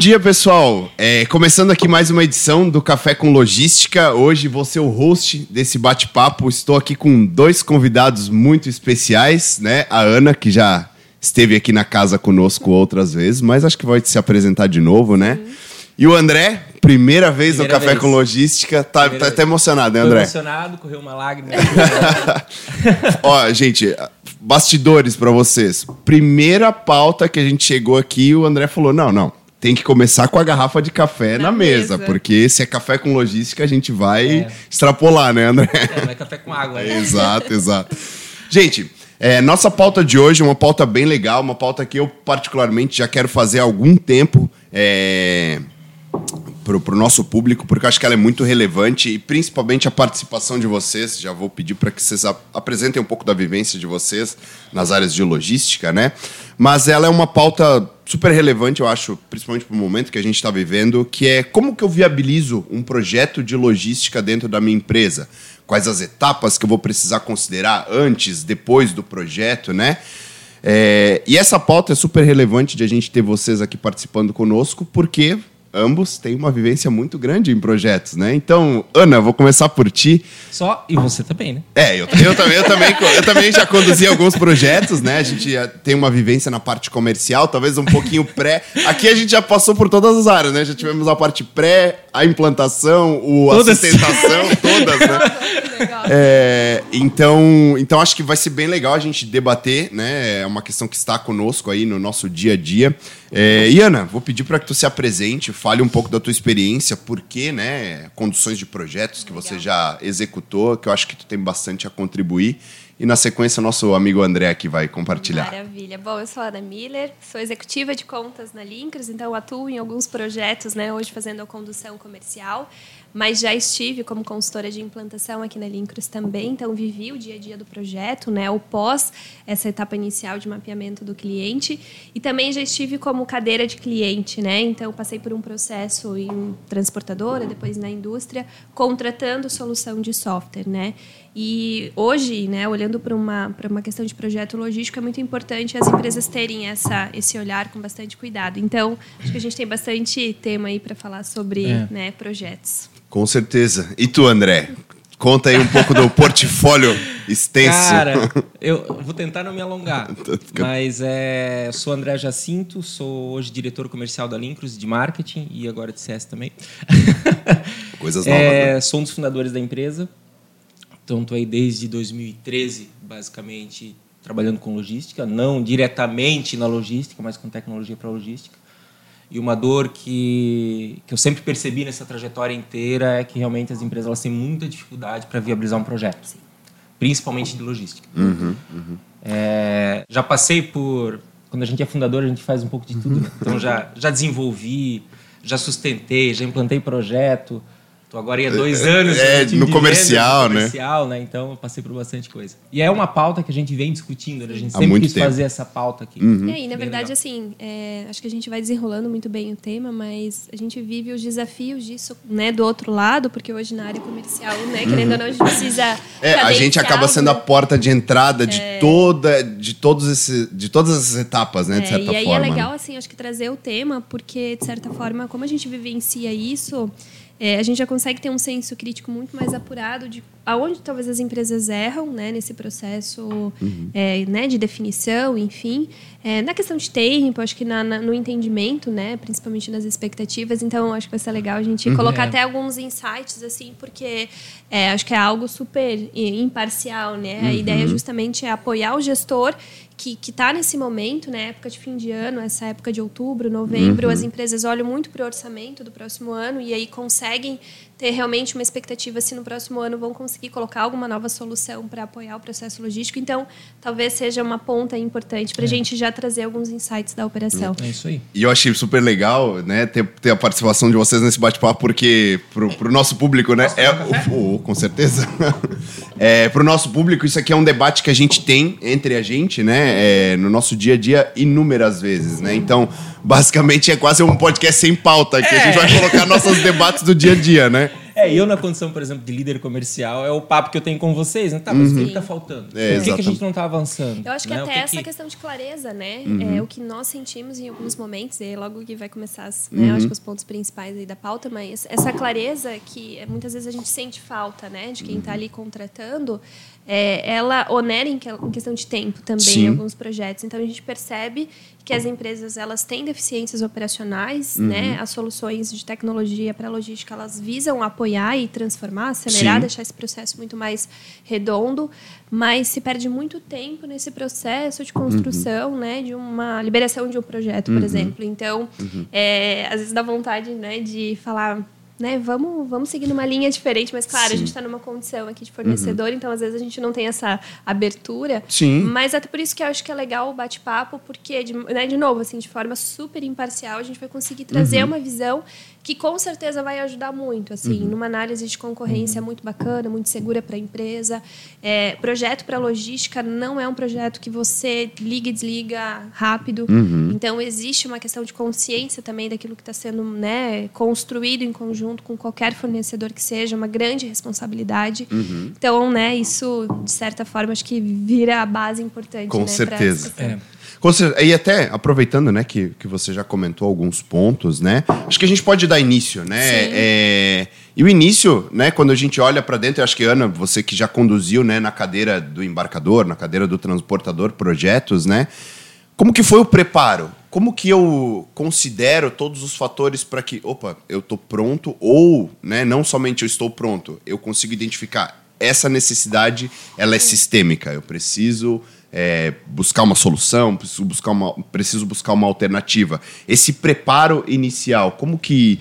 dia, pessoal. É, começando aqui mais uma edição do Café com Logística. Hoje vou ser o host desse bate-papo. Estou aqui com dois convidados muito especiais, né? A Ana, que já esteve aqui na casa conosco outras vezes, mas acho que vai se apresentar de novo, né? E o André, primeira vez Primeira no Café vez. com Logística. Tá, Primeira tá vez. até emocionado, né, Tô André? emocionado, correu uma lágrima. Ó, gente, bastidores pra vocês. Primeira pauta que a gente chegou aqui, o André falou: não, não. Tem que começar com a garrafa de café na, Na mesa, mesa. porque se é café com logística, a gente vai É. extrapolar, né, André? é, não é café com água, né? exato, exato. Gente, é, nossa pauta de hoje é uma pauta bem legal, uma pauta que eu particularmente já quero fazer há algum tempo. É, para o nosso público, porque eu acho que ela é muito relevante e principalmente a participação de vocês. Já vou pedir para que vocês ap- apresentem um pouco da vivência de vocês nas áreas de logística, né? Mas ela é uma pauta super relevante, eu acho, principalmente para o momento que a gente está vivendo, que é como que eu viabilizo um projeto de logística dentro da minha empresa? Quais as etapas que eu vou precisar considerar antes, depois do projeto, né? É, e essa pauta é super relevante de a gente ter vocês aqui participando conosco, porque ambos têm uma vivência muito grande em projetos, né? Então, Ana, vou começar por ti. Só, e você também, né? É, eu, eu também, eu, também, eu também já conduzi alguns projetos, né? A gente tem uma vivência na parte comercial, talvez um pouquinho pré. Aqui a gente já passou por todas as áreas, né? Já tivemos a parte pré, a implantação, o, a Todas. sustentação, todas, né? Legal. É, então, então acho que vai ser bem legal a gente debater, né? É uma questão que está conosco aí no nosso dia a dia. É, Iana, vou pedir para que tu se apresente, fale um pouco da tua experiência, por que, né? Conduções de projetos que você já executou, que eu acho que tu tem bastante a contribuir. E na sequência, nosso amigo André aqui vai compartilhar. Maravilha. Bom, eu sou a Ana Miller, sou executiva de contas na Lincros, então atuo em alguns projetos, né, hoje fazendo a condução comercial, mas já estive como consultora de implantação aqui na Lincros também, então vivi o dia a dia do projeto, né, o pós essa etapa inicial de mapeamento do cliente, e também já estive como cadeira de cliente, né, então passei por um processo em transportadora, depois na indústria, contratando solução de software, né, e hoje, né, olhando para uma, uma questão de projeto logístico, é muito importante as empresas terem essa, esse olhar com bastante cuidado. Então, acho que a gente tem bastante tema aí para falar sobre É. né, projetos. Com certeza. E tu, André? Conta aí um pouco do portfólio extenso. Cara, eu vou tentar não me alongar. Tá Mas é, eu sou André Jacinto, sou hoje diretor comercial da Lincros de marketing e agora de CS também. Coisas novas, É, né? Sou um dos fundadores da empresa. Então, estou aí desde 2013, basicamente, trabalhando com logística. Não diretamente na logística, mas com tecnologia para logística. E uma dor que, que eu sempre percebi nessa trajetória inteira é que realmente as empresas elas têm muita dificuldade para viabilizar um projeto. Principalmente de logística. É, já passei por... Quando a gente é fundador, a gente faz um pouco de tudo. né? Então, já, já desenvolvi, já sustentei, já implantei projeto. Estou agora aí há dois anos É, no de comercial, vendas, no né? comercial, né? Então, eu passei por bastante coisa. E é uma pauta que a gente vem discutindo, né? A gente Há sempre quis tempo. fazer essa pauta aqui. E aí, na verdade, legal. assim, é, acho que a gente vai desenrolando muito bem o tema, mas a gente vive os desafios disso, né, do outro lado, porque hoje na área comercial, né, querendo ou não, a gente precisa É, a gente acaba sendo a alguma- porta de entrada de toda, de todos esse, de todas essas etapas, né, de É, certa e aí forma. é legal, né? assim, acho que trazer o tema, porque, de certa forma, como a gente vivencia isso, é, a gente já consegue ter um senso crítico muito mais apurado de aonde talvez as empresas erram né, nesse processo Uhum. é, né, de definição, enfim. É, na questão de tempo, acho que na, na- no entendimento, né, principalmente nas expectativas. Então, acho que vai ser legal a gente colocar É. até alguns insights, assim, porque é, acho que é algo super imparcial, né? A ideia justamente é apoiar o gestor que está nesse momento, né, época de fim de ano, essa época de outubro, novembro, as empresas olham muito para o orçamento do próximo ano e aí conseguem ter realmente uma expectativa se no próximo ano vão conseguir colocar alguma nova solução para apoiar o processo logístico. Então, talvez seja uma ponta importante para a gente já trazer alguns insights da operação. É isso aí. E eu achei super legal, né, ter, ter a participação de vocês nesse bate-papo, porque pro, pro nosso público, né, é, o- o- com certeza, é, pro nosso público isso aqui é um debate que a gente tem entre a gente, né, é, no nosso dia a dia inúmeras vezes, né, então, basicamente é quase um podcast sem pauta, que a gente vai colocar nossos debates do dia a dia, né. É, eu na condição, por exemplo, de líder comercial, é o papo que eu tenho com vocês. Né? Tá, mas o que está faltando? É, Por que, que a gente não está avançando? Eu acho que né? Até essa que- questão de clareza, né? Uhum. É o que nós sentimos em alguns momentos, e logo que vai começar, as, Uhum. né? eu acho que os pontos principais aí da pauta, mas essa clareza que é, muitas vezes a gente sente falta, né? De quem Uhum. está ali contratando, é, ela onera em, que- em questão de tempo também Sim. em alguns projetos. Então a gente percebe que as empresas elas têm deficiências operacionais, Uhum. né? As soluções de tecnologia para logística elas visam apoiar e transformar, acelerar, Sim. deixar esse processo muito mais redondo, mas se perde muito tempo nesse processo de construção, né, de uma liberação de um projeto, por exemplo. Então, é, às vezes dá vontade, né, de falar, né, vamos, vamos seguir numa linha diferente, mas claro, Sim. a gente está numa condição aqui de fornecedor, então às vezes a gente não tem essa abertura. Sim. Mas até por isso que eu acho que é legal o bate-papo, porque, de, né, de novo, assim, de forma super imparcial, a gente vai conseguir trazer uma visão que com certeza vai ajudar muito, assim, numa análise de concorrência muito bacana, muito segura para a empresa. É, projeto para logística não é um projeto que você liga e desliga rápido. Então existe uma questão de consciência também daquilo que está sendo né, construído em conjunto com qualquer fornecedor que seja, uma grande responsabilidade. Então, né, isso de certa forma acho que vira a base importante. Com né, pra certeza. essa questão. É. Cer- E até, aproveitando, né, que, que você já comentou alguns pontos, né? Acho que a gente pode dar início, né? É, E o início, né, quando a gente olha para dentro, eu acho que, Ana, você que já conduziu, né, na cadeira do embarcador, na cadeira do transportador, projetos, né? Como que foi o preparo? Como que eu considero todos os fatores para que, opa, eu tô pronto ou, né, não somente eu estou pronto, eu consigo identificar essa necessidade, ela é sistêmica. Eu preciso é, buscar uma solução, preciso buscar uma, preciso buscar uma alternativa. Esse preparo inicial, como que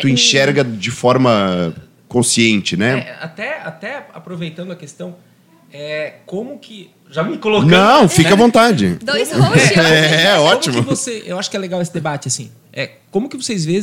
tu e- enxerga de forma consciente, né? É, até, até aproveitando a questão, é, como que. Já me colocando. Não, fica né? à vontade. Dois hosts. É, é ótimo. que você, eu acho que é legal esse debate, assim. É, como que vocês veem,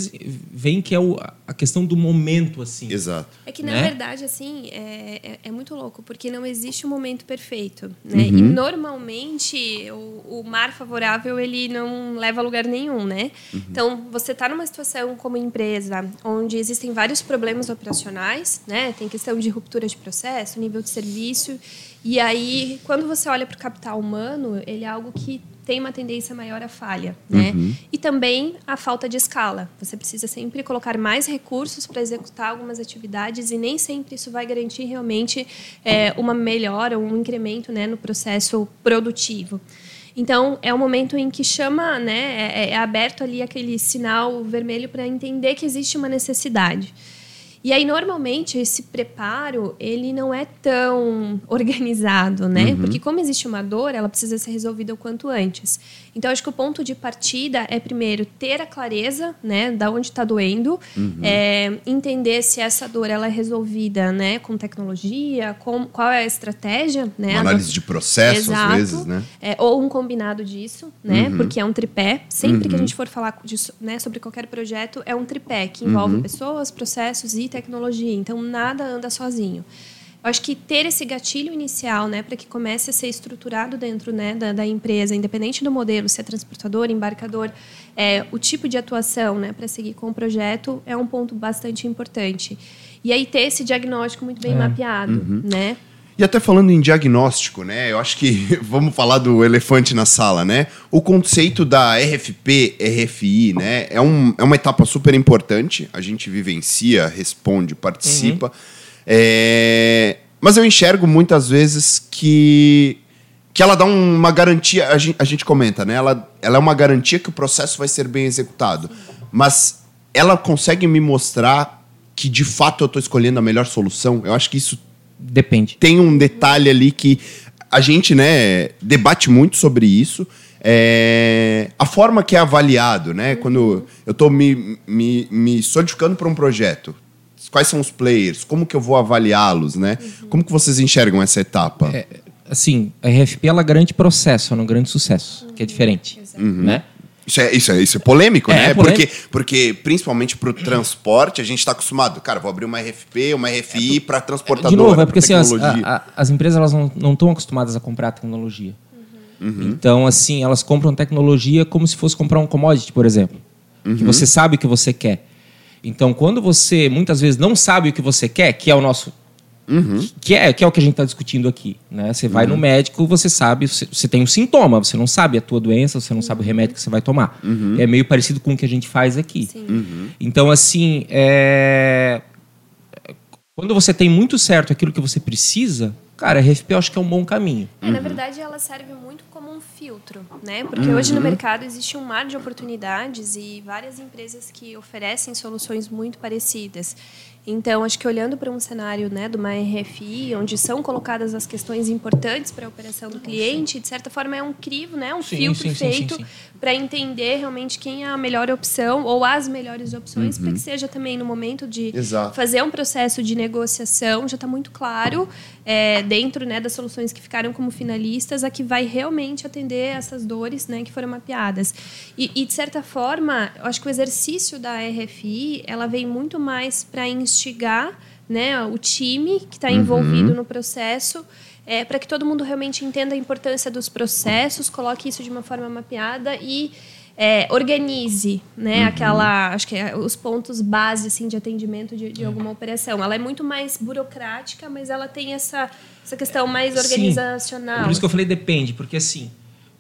veem que é o- a questão do momento, assim? Exato. É que, na né? verdade, assim, é, é, é muito louco, porque não existe um momento perfeito, né? E normalmente o, o mar favorável, ele não leva a lugar nenhum, né? Então, você está numa situação como empresa, onde existem vários problemas operacionais, né? Tem questão de ruptura de processo, nível de serviço, e aí, quando você olha para o capital humano, ele é algo que tem uma tendência maior à falha, né? E também a falta de escala. Você precisa sempre colocar mais recursos para executar algumas atividades e nem sempre isso vai garantir realmente é, uma melhora, um incremento, né, no processo produtivo. Então é um momento em que chama, né, é, é aberto ali aquele sinal vermelho para entender que existe uma necessidade. E aí, normalmente, esse preparo, ele não é tão organizado, né? Porque como existe uma dor, ela precisa ser resolvida o quanto antes. Então, acho que o ponto de partida é, primeiro, ter a clareza, né? Da onde está doendo. é, entender se essa dor, ela é resolvida, né? Com tecnologia, com, qual é a estratégia, né? Uma análise de processo, às vezes, né? É, ou um combinado disso, né? Porque é um tripé. Sempre que a gente for falar disso, né, sobre qualquer projeto, é um tripé que envolve pessoas, processos e tecnologia. Então, nada anda sozinho. Eu acho que ter esse gatilho inicial, né, para que comece a ser estruturado dentro né, da, da empresa, independente do modelo, se é transportador, embarcador, é, o tipo de atuação né, para seguir com o projeto é um ponto bastante importante. E aí ter esse diagnóstico muito bem mapeado, né? E até falando em diagnóstico, né? Eu acho que vamos falar do elefante na sala, né? O conceito da RFP, RFI, né? É, um, é uma etapa super importante. A gente vivencia, responde, participa. É, Mas eu enxergo muitas vezes que que ela dá uma garantia, a gente, a gente comenta, né? Ela, ela é uma garantia que o processo vai ser bem executado. Mas ela consegue me mostrar que de fato eu estou escolhendo a melhor solução. Eu acho que isso Depende. tem um detalhe ali que a gente né, debate muito sobre isso. É, a forma que é avaliado, né? Quando eu estou me, me, me solidificando para um projeto, quais são os players, como que eu vou avaliá-los, né? Como que vocês enxergam essa etapa? É, assim, a RFP ela garante processo, ela não garante sucesso, que é diferente, né? Isso é, isso, é, isso é polêmico, É, né? é polêmico. Porque, porque, principalmente para o transporte, a gente está acostumado. Cara, vou abrir uma RFP, uma RFI para transportadora. De novo, é porque assim, as, a- a- as empresas elas não estão acostumadas a comprar tecnologia. Então, assim, elas compram tecnologia como se fosse comprar um commodity, por exemplo. Que você sabe o que você quer. Então, quando você muitas vezes não sabe o que você quer, que é o nosso. Que, é, que é o que a gente está discutindo aqui. Né? Você vai no médico, você sabe, você, você tem um sintoma, você não sabe a tua doença, você não sabe o remédio que você vai tomar. É meio parecido com o que a gente faz aqui. Sim. Então, assim, é... quando você tem muito certo aquilo que você precisa, cara, a RFP eu acho que é um bom caminho. É, na verdade, ela serve muito como um filtro, né? Porque hoje no mercado existe um mar de oportunidades e várias empresas que oferecem soluções muito parecidas. Então, acho que olhando para um cenário né, de uma RFI, onde são colocadas as questões importantes para a operação do cliente, de certa forma é um crivo, né, um Sim, filtro sim, feito sim. para entender realmente quem é a melhor opção ou as melhores opções, para que seja também no momento de Exato. fazer um processo de negociação, já está muito claro, é, dentro né, das soluções que ficaram como finalistas, a que vai realmente atender essas dores né, que foram mapeadas. E, e, de certa forma, eu acho que o exercício da RFI ela vem muito mais para instigar né, o time que está envolvido no processo. É, para que todo mundo realmente entenda a importância dos processos, coloque isso de uma forma mapeada e é, organize, né, aquela, acho que é os pontos base assim de atendimento de, de alguma operação. Ela é muito mais burocrática, mas ela tem essa essa questão mais Sim. organizacional. Por isso que eu falei depende, porque assim,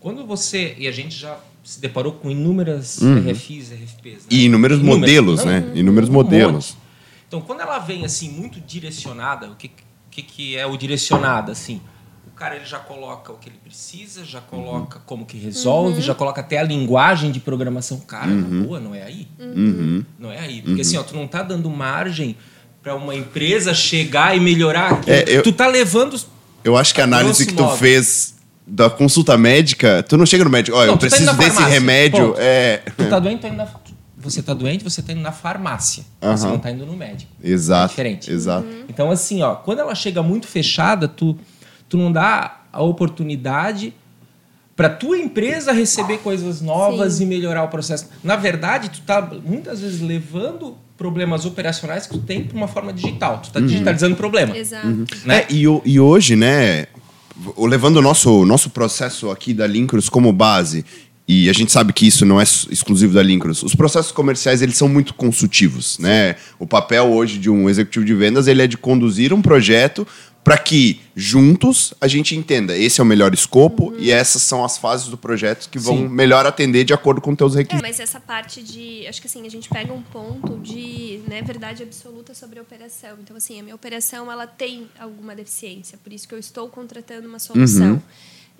quando você. E a gente já se deparou com inúmeras RFIs, RFPs. Né? E inúmeros modelos, Não, né? Inúmeros um modelos. monte. Então, quando ela vem assim, muito direcionada, o que, que, que é o direcionado? Assim, cara ele já coloca o que ele precisa, já coloca como que resolve, já coloca até a linguagem de programação. Cara, na boa, não é aí. Não é aí. Porque assim, ó, tu não tá dando margem para uma empresa chegar e melhorar aquilo. É, eu- Tu tá levando. Eu acho que a análise que tu modo. fez da consulta médica, tu não chega no médico, olha, eu tu tá preciso na desse remédio. ponto. É. Tu tá doente, tá indo na, você tá doente, você tá indo na farmácia. Você Aham. não tá indo no médico. Exato. É diferente. Exato. Então, assim, ó, quando ela chega muito fechada, tu, tu não dá a oportunidade para tua empresa receber coisas novas Sim. e melhorar o processo. Na verdade, tu tá muitas vezes levando problemas operacionais que tu tem para uma forma digital. Tu tá digitalizando o problema. Exato. Né? É, e, o- e hoje, né, o- levando o nosso, nosso processo aqui da Lincros como base, e a gente sabe que isso não é exclusivo da Lincros, os processos comerciais eles são muito consultivos, né? O papel hoje de um executivo de vendas ele é de conduzir um projeto para que juntos a gente entenda esse é o melhor escopo e essas são as fases do projeto que vão Sim. melhor atender de acordo com teus É, requisitos. mas essa parte de. Acho que assim, a gente pega um ponto de né, verdade absoluta sobre a operação. Então, assim, a minha operação ela tem alguma deficiência, por isso que eu estou contratando uma solução.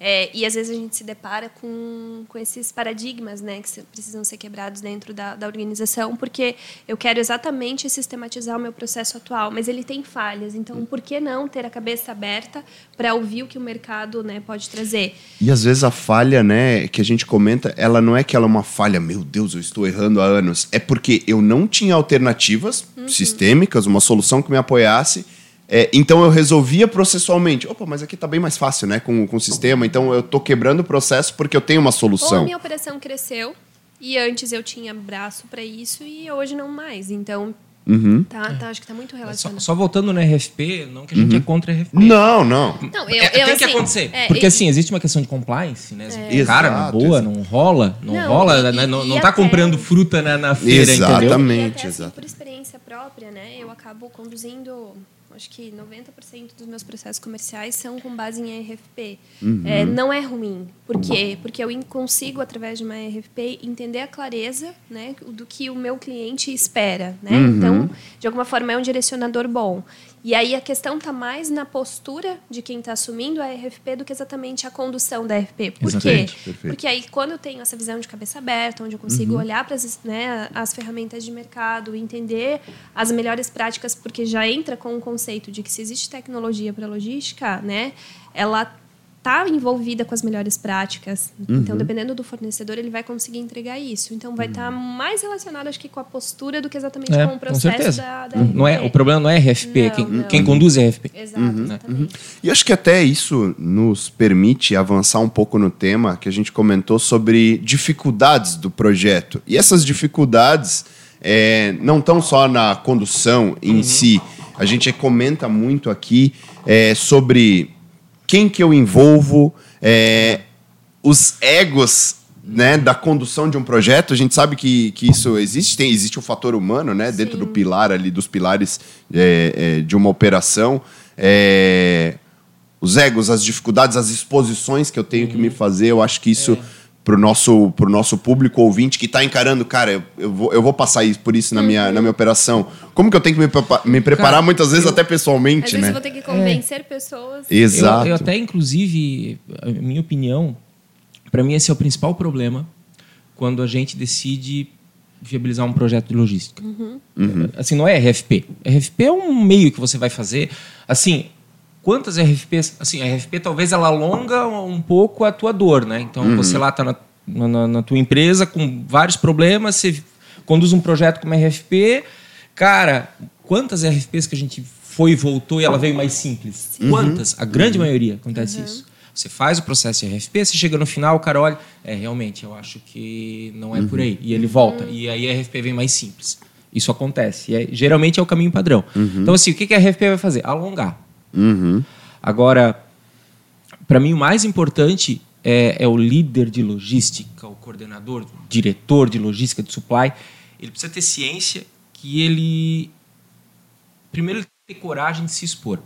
É, e às vezes a gente se depara com, com esses paradigmas né, que precisam ser quebrados dentro da, da organização, porque eu quero exatamente sistematizar o meu processo atual, mas ele tem falhas. Então, por que não ter a cabeça aberta para ouvir o que o mercado né, pode trazer? E às vezes a falha, né, que a gente comenta, ela não é que ela é uma falha, meu Deus, eu estou errando há anos. É porque eu não tinha alternativas sistêmicas, uma solução que me apoiasse. É, então eu resolvia processualmente. Opa, mas aqui tá bem mais fácil, né, com, com o sistema. Então eu tô quebrando o processo porque eu tenho uma Ou a solução. minha operação cresceu e antes eu tinha braço para isso e hoje não mais. Então, Uhum. tá, tá, acho que tá muito Só, relacionado. só voltando no RFP, não que a gente é contra RFP. Não, não. Não, eu, É, eu, tem que assim, acontecer. é, porque e- assim, existe uma questão de compliance, né? É. Cara, na Exato, boa, exato. não rola. Não, Não, rola, e- né? e- não, e não tá até- comprando fruta na, na feira, entendeu? Exatamente. E Exatamente, assim, exato. por experiência própria, né, eu acabo conduzindo, acho que 90% dos meus processos comerciais são com base em RFP. Uhum. É, não é ruim. Por quê? Porque eu consigo, através de uma RFP, entender a clareza né, do que o meu cliente espera. Né? Uhum. Então, de alguma forma, é um direcionador bom. E aí a questão está mais na postura de quem está assumindo a RFP do que exatamente a condução da RFP. Por Exatamente, quê? perfeito. Porque aí, quando eu tenho essa visão de cabeça aberta, onde eu consigo olhar para as, né, as ferramentas de mercado, entender as melhores práticas, porque já entra com o conceito de que se existe tecnologia para logística, né, ela está envolvida com as melhores práticas. Então, dependendo do fornecedor, ele vai conseguir entregar isso. Então, vai estar mais relacionado, acho que, com a postura do que exatamente É, com o com processo certeza. da, da Não é, RP. o problema não é RFP, Não, quem, não. quem conduz é RFP. Exato, exatamente. E acho que até isso nos permite avançar um pouco no tema que a gente comentou sobre dificuldades do projeto. E essas dificuldades é, não estão só na condução em si. A gente comenta muito aqui é, sobre quem que eu envolvo, é, os egos né, da condução de um projeto, a gente sabe que, que isso existe, tem, existe o fator humano, né, dentro do pilar ali, dos pilares é, é, de uma operação. É, os egos, as dificuldades, as exposições que eu tenho que me fazer, eu acho que isso para o nosso, pro nosso público ouvinte que está encarando, cara, eu, eu, vou, eu vou passar isso, por isso na, minha, na minha operação. Como que eu tenho que me, me preparar, Cara, muitas vezes eu- até Às pessoalmente, vezes né? eu vou ter que convencer pessoas. Exato. Eu, eu até, inclusive, a minha opinião, para mim esse é o principal problema quando a gente decide viabilizar um projeto de logística. Assim, não é RFP. RFP é um meio que você vai fazer. Assim, quantas RFPs... Assim, a RFP talvez ela alonga um pouco a tua dor, né? Então, você lá está na, na, na tua empresa com vários problemas, você conduz um projeto como RFP, cara, quantas RFPs que a gente foi e voltou e ela veio mais simples? Quantas? A grande maioria acontece isso. Você faz o processo de RFP, você chega no final, o cara olha, é, realmente, eu acho que não é por aí. E ele volta. E aí a RFP vem mais simples. Isso acontece. E é- geralmente é o caminho padrão. Então, assim, o que que a RFP vai fazer? Alongar. Uhum. Agora, para mim, o mais importante é, é o líder de logística, o coordenador, o diretor de logística de supply. Ele precisa ter ciência que ele. Primeiro, ele tem que ter coragem de se expor.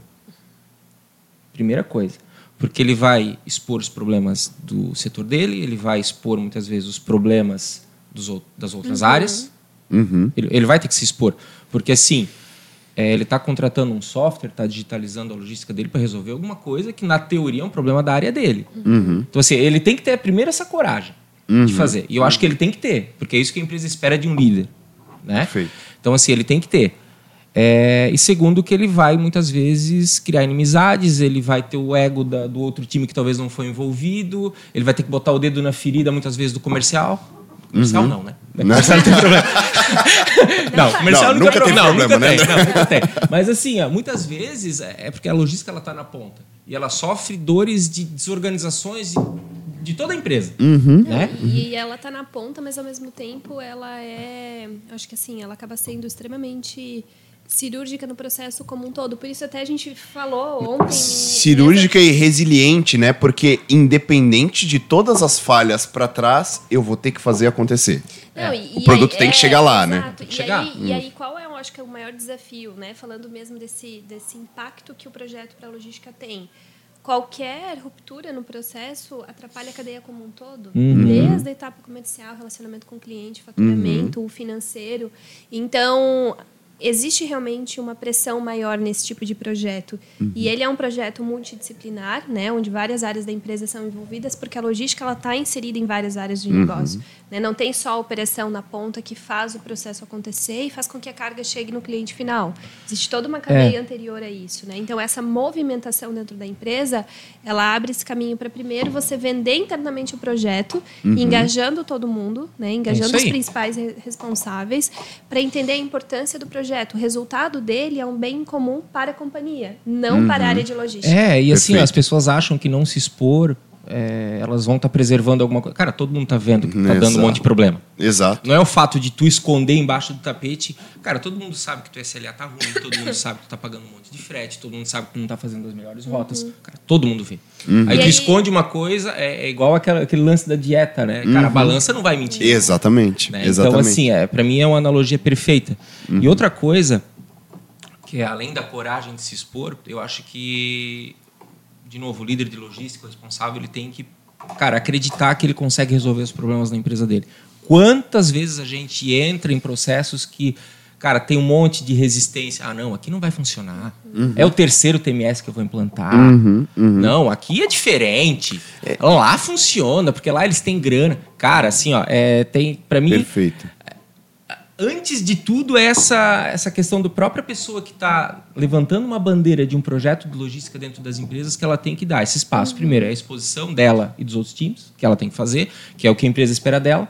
Primeira coisa. Porque ele vai expor os problemas do setor dele, ele vai expor muitas vezes os problemas dos, das outras áreas. Uhum. Ele, ele vai ter que se expor. Porque, assim, é, ele está contratando um software, está digitalizando a logística dele para resolver alguma coisa que, na teoria, é um problema da área dele. Uhum. Então, assim, ele tem que ter primeiro essa coragem de fazer. E eu acho que ele tem que ter, porque é isso que a empresa espera de um líder. Né? Perfeito. Então, assim, ele tem que ter. É, e segundo, que ele vai muitas vezes criar inimizades, ele vai ter o ego da- do outro time que talvez não foi envolvido, ele vai ter que botar o dedo na ferida muitas vezes do comercial. Comercial não, né? Comercial não tem problema. não, comercial Não, nunca, nunca tem não, problema, nunca né? tem, não, nunca tem. Mas assim, ó, muitas vezes é é porque a logística ela está na ponta e ela sofre dores de desorganizações de, de toda a empresa, né? E ela tá na ponta, mas ao mesmo tempo ela é. Acho que assim, ela acaba sendo extremamente cirúrgica no processo como um todo. Por isso até a gente falou ontem. em- Cirúrgica e resiliente, né? Porque independente de todas as falhas para trás, eu vou ter que fazer acontecer. Não, e- o e produto aí- tem que é, chegar lá, né? exato. Tem que e chegar. Aí, E aí, qual é, eu acho que é o maior desafio, né? Falando mesmo desse, desse impacto que o projeto para a logística tem. Qualquer ruptura no processo atrapalha a cadeia como um todo, Uhum. desde a etapa comercial, relacionamento com o cliente, faturamento, Uhum. o financeiro. Então, existe realmente uma pressão maior nesse tipo de projeto. Uhum. E ele é um projeto multidisciplinar, né, onde várias áreas da empresa são envolvidas, porque a logística ela está inserida em várias áreas de negócio. Né? Não tem só a operação na ponta que faz o processo acontecer e faz com que a carga chegue no cliente final. Existe toda uma cadeia anterior a isso. Né? Então, essa movimentação dentro da empresa, ela abre esse caminho para, primeiro, você vender internamente o projeto, engajando todo mundo, né? engajando isso os principais re- responsáveis, para entender a importância do projeto. O resultado dele é um bem comum para a companhia, não para a área de logística. É, e assim, Perfeito. as pessoas acham que não se expor, é, elas vão estar preservando alguma coisa. Cara, todo mundo tá vendo que tá dando um monte de problema. Exato. Não é o fato de tu esconder embaixo do tapete. Cara, todo mundo sabe que tu SLA tá ruim, todo mundo sabe que tu tá pagando um monte de frete, todo mundo sabe que tu não tá fazendo as melhores rotas. Cara, todo mundo vê. Aí E tu aí- esconde uma coisa, é, é igual aquela- aquele lance da dieta, né? Cara, a balança não vai mentir. Exatamente. né? Exatamente. Então, assim, é, para mim é uma analogia perfeita. E outra coisa, que é além da coragem de se expor, eu acho que, de novo, o líder de logística, o responsável, ele tem que, cara, acreditar que ele consegue resolver os problemas da empresa dele. Quantas vezes a gente entra em processos que, cara, tem um monte de resistência. Ah, não, aqui não vai funcionar. É o terceiro TMS que eu vou implantar. Não, aqui é diferente. Lá funciona, porque lá eles têm grana. Cara, assim, ó, é, tem, para mim, Perfeito. Antes de tudo, é essa, essa questão da própria pessoa que está levantando uma bandeira de um projeto de logística dentro das empresas que ela tem que dar esse espaço. Primeiro, é a exposição dela e dos outros times, que ela tem que fazer, que é o que a empresa espera dela.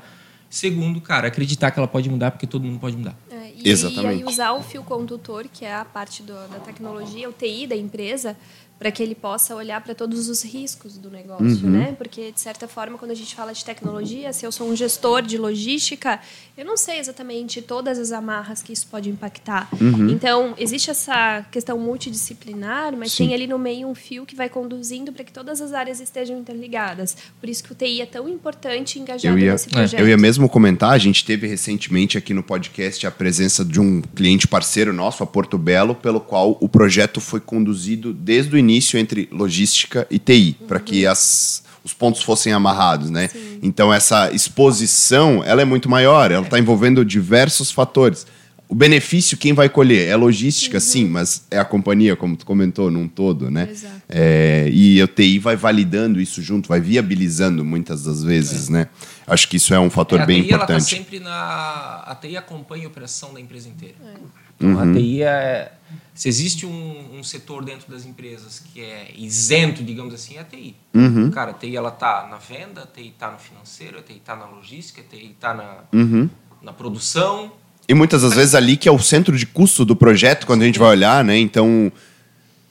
Segundo, cara, acreditar que ela pode mudar, porque todo mundo pode mudar. É, e, Exatamente. E aí usar o fio condutor, que é a parte do- da tecnologia, o TI da empresa, para que ele possa olhar para todos os riscos do negócio, né? Porque de certa forma, quando a gente fala de tecnologia, se eu sou um gestor de logística, eu não sei exatamente todas as amarras que isso pode impactar. Então, existe essa questão multidisciplinar, mas Sim. tem ali no meio um fio que vai conduzindo para que todas as áreas estejam interligadas. Por isso que o TI é tão importante e engajado Eu ia, nesse projeto. eu ia mesmo comentar, a gente teve recentemente aqui no podcast a presença de um cliente parceiro nosso, a Porto Belo, pelo qual o projeto foi conduzido desde o início entre logística e TI, para que as, os pontos fossem amarrados, né? Então essa exposição, ela é muito maior, ela está envolvendo diversos fatores. O benefício quem vai colher é logística, sim, mas é a companhia, como tu comentou, num todo, né? Exato. É, e a TI vai validando isso junto, vai viabilizando muitas das vezes, né? Acho que isso é um fator É, a bem TI, ela importante. tá sempre na. A TI acompanha a operação da empresa inteira. É. Então, Uhum. a TI é. Se existe um, um setor dentro das empresas que é isento, digamos assim, é a TI. Uhum. Cara, a TI ela tá na venda, a TI tá no financeiro, a TI tá na logística, a TI tá na, Uhum. na produção. E muitas das vezes ali que é o centro de custo do projeto, quando a gente vai olhar, né? Então,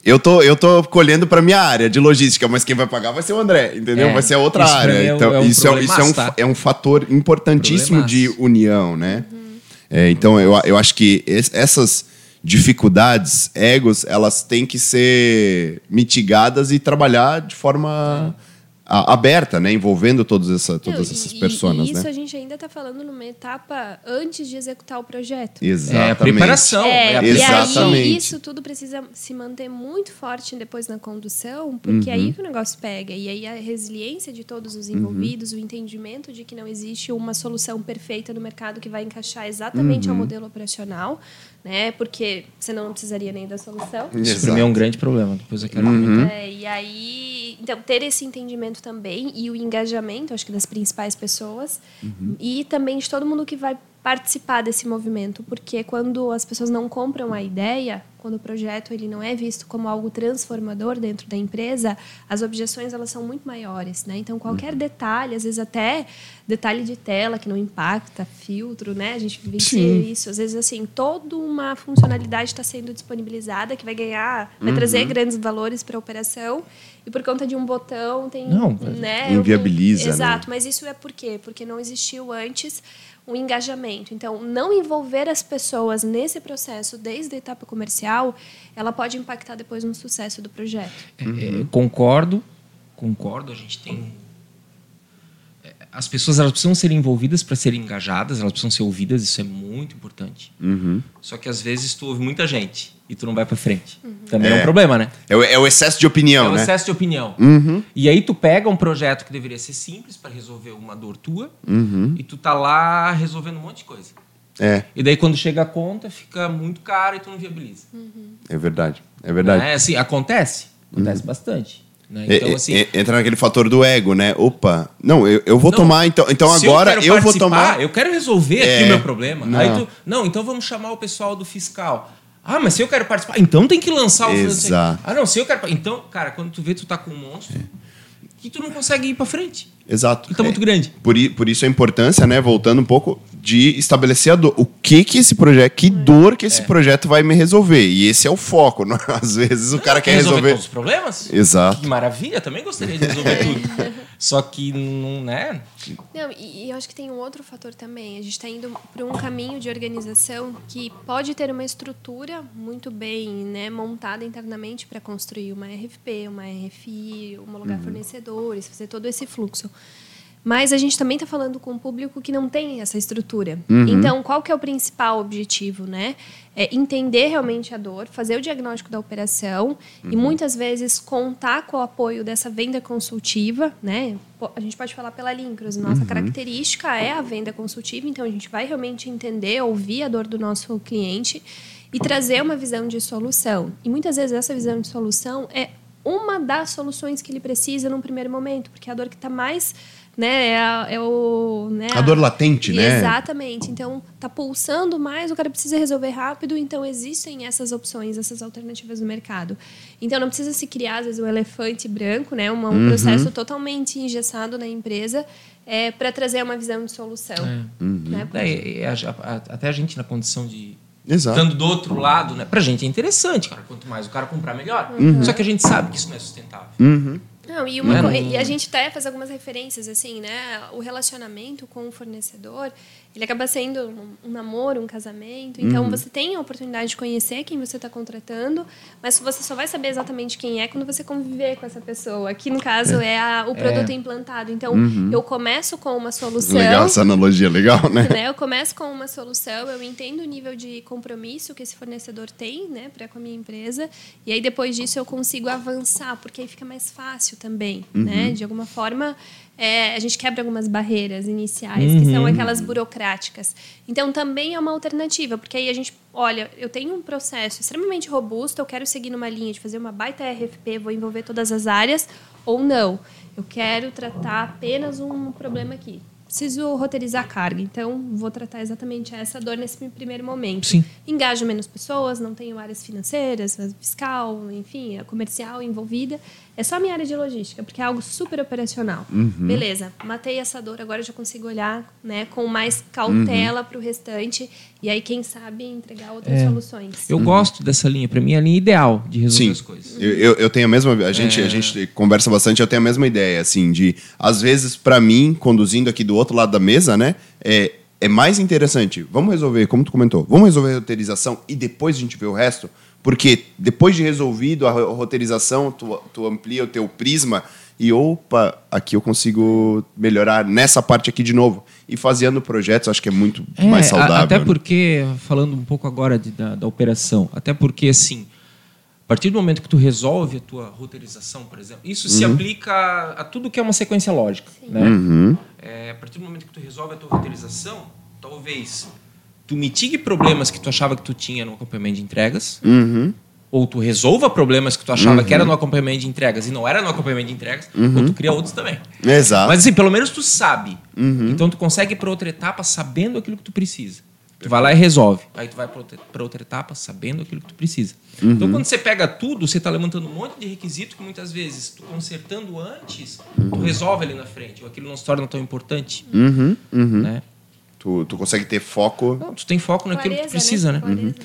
eu tô, eu tô colhendo para minha área de logística, mas quem vai pagar vai ser o André, entendeu? É, vai ser a outra área. é então, é um isso, é, isso é, um, tá? é um fator importantíssimo de união, né? É, então, eu, eu acho que es- essas dificuldades, egos, elas têm que ser mitigadas e trabalhar de forma a- aberta, né? Envolvendo todas, essa, todas Não, essas e- pessoas, e isso né? a gente ainda está falando numa etapa antes de executar o projeto. Exatamente. É a preparação. É, é a e Exatamente. aí isso tudo precisa se manter muito forte depois na condução, porque Uhum. aí que o negócio pega. E aí a resiliência de todos os envolvidos, Uhum. o entendimento de que não existe uma solução perfeita no mercado que vai encaixar exatamente Uhum. ao modelo operacional, né? Porque senão não precisaria nem da solução. Isso para mim é um grande problema. Depois eu quero Uhum. É, e aí, então, ter esse entendimento também e o engajamento, acho que das principais pessoas, e também de todo mundo que vai participar desse movimento, porque quando as pessoas não compram a ideia, quando o projeto ele não é visto como algo transformador dentro da empresa, as objeções elas são muito maiores, né? Então qualquer detalhe, às vezes até detalhe de tela que não impacta, filtro, né? A gente Sim. isso, às vezes assim, toda uma funcionalidade está sendo disponibilizada que vai ganhar, vai trazer grandes valores para a operação e por conta de um botão tem, Não, né? inviabiliza, né? Exato, mas isso é por quê? Porque não existiu antes um engajamento. Então, não envolver as pessoas nesse processo desde a etapa comercial, ela pode impactar depois no sucesso do projeto. É, é, concordo, concordo. A gente tem. é, As pessoas elas precisam ser envolvidas para serem engajadas, elas precisam ser ouvidas, isso é muito importante. Uhum. Só que às vezes tu ouve muita gente e tu não vai para frente. Também é. É. um problema, né? É o, é o excesso de opinião, é um né? excesso de opinião. E aí tu pega um projeto que deveria ser simples para resolver uma dor tua e tu tá lá resolvendo um monte de coisa. É, E daí quando chega a conta fica muito caro e tu não viabiliza. é verdade. É verdade. É, assim, acontece. Acontece bastante. Né? Então, assim, entra naquele fator do ego, né? Opa, não, eu, eu vou Não, tomar, então, então agora quero eu, vou tomar. Eu quero resolver É, aqui o meu problema. não. Aí tu, não, então vamos chamar o pessoal do fiscal. Ah, mas se eu quero participar, então tem que lançar o Exato. Ah, não, se eu quero. Então, cara, quando tu vê, tu tá com um monstro que tu não consegue ir pra frente. Exato. Que tá muito É, grande. Por, por isso a importância, né? Voltando um pouco, de estabelecer a dor. O que que esse projeto, que dor que esse É. projeto vai me resolver? E esse é o foco. não- Às vezes o cara quer resolver. todos os problemas? Exato. Que maravilha, também gostaria de resolver tudo. Só que não, né? Não, e, e eu acho que tem um outro fator também. A gente está indo para um caminho de organização que pode ter uma estrutura muito bem né, montada internamente para construir uma RFP, uma RFI, homologar fornecedores, fazer todo esse fluxo. Mas a gente também está falando com um público que não tem essa estrutura. Então, qual que é o principal objetivo, né? É entender realmente a dor, fazer o diagnóstico da operação e muitas vezes contar com o apoio dessa venda consultiva, né? A gente pode falar pela Lincros, nossa característica é a venda consultiva, então a gente vai realmente entender, ouvir a dor do nosso cliente e trazer uma visão de solução. E muitas vezes essa visão de solução é uma das soluções que ele precisa num primeiro momento, porque a dor que está mais né, é, a- é o né, A dor latente, né? Exatamente. Então, tá pulsando mais, o cara precisa resolver rápido, então existem essas opções, essas alternativas no mercado. Então, não precisa se criar, às vezes, um elefante branco, né? uma- um Uhum. processo totalmente engessado na empresa é, para trazer uma visão de solução. É. Né? É, até a gente na condição de, Exato. Estando do outro lado, né? Pra gente é interessante, cara. Quanto mais o cara comprar, melhor. Só que a gente sabe que isso não é sustentável. Não, e, uma Não- e a gente até faz algumas referências, assim, né? O relacionamento com o fornecedor, ele acaba sendo um, namoro, um casamento. Então, você tem a oportunidade de conhecer quem você está contratando, mas você só vai saber exatamente quem é quando você conviver com essa pessoa. Aqui, no caso, é, a- o produto implantado. Então, eu começo com uma solução... Legal essa analogia, legal, né? né? Eu começo com uma solução, eu entendo o nível de compromisso que esse fornecedor tem, né, para com a minha empresa, e aí depois disso eu consigo avançar, porque aí fica mais fácil também, né? De alguma forma, é, a gente quebra algumas barreiras iniciais, que são aquelas burocráticas. Então também é uma alternativa, porque aí a gente, olha, eu tenho um processo extremamente robusto, eu quero seguir numa linha de fazer uma baita RFP, vou envolver todas as áreas, ou não. Eu quero tratar apenas um problema aqui preciso roteirizar a carga, então vou tratar exatamente essa dor nesse primeiro momento. Sim. Engajo menos pessoas, não tenho áreas financeiras, fiscal, enfim, a comercial envolvida. É só a minha área de logística, porque é algo super operacional. Beleza, matei essa dor, agora eu já consigo olhar né, com mais cautela para o restante e aí, quem sabe, entregar outras soluções. Eu gosto dessa linha. Pra mim, é a linha ideal de resolver Sim, as coisas. eu, eu, eu tenho a mesma. A gente, É. a gente conversa bastante, eu tenho a mesma ideia, assim, de. Às vezes, pra mim, conduzindo aqui do outro lado da mesa, né? É, é mais interessante. Vamos resolver, como tu comentou, vamos resolver a roteirização e depois a gente vê o resto. Porque depois de resolvido a ro- roteirização, tu, tu amplia o teu prisma e, opa, aqui eu consigo melhorar nessa parte aqui de novo. E fazendo projetos, acho que é muito É, mais a- saudável. Até né? porque, falando um pouco agora de- da, da operação, até porque, assim, a partir do momento que tu resolve a tua roteirização, por exemplo, isso se Uhum. aplica a, a tudo que é uma sequência lógica, né? Uhum. É, a partir do momento que tu resolve a tua roteirização, talvez tu mitigue problemas que tu achava que tu tinha no acompanhamento de entregas, Uhum. ou tu resolva problemas que tu achava que era no acompanhamento de entregas e não era no acompanhamento de entregas, Uhum. ou tu cria outros também. Exato. Mas assim, pelo menos tu sabe. Uhum. Então tu consegue ir para outra etapa sabendo aquilo que tu precisa. Tu vai lá e resolve. Aí tu vai para outra, pra outra etapa sabendo aquilo que tu precisa. Uhum. Então quando você pega tudo, você está levantando um monte de requisito que muitas vezes tu consertando antes, tu resolve ali na frente. Ou aquilo não se torna tão importante. Uhum, uhum. Né? Tu, tu consegue ter foco. Não, tu tem foco naquilo que tu Clareza, precisa, né? Clareza.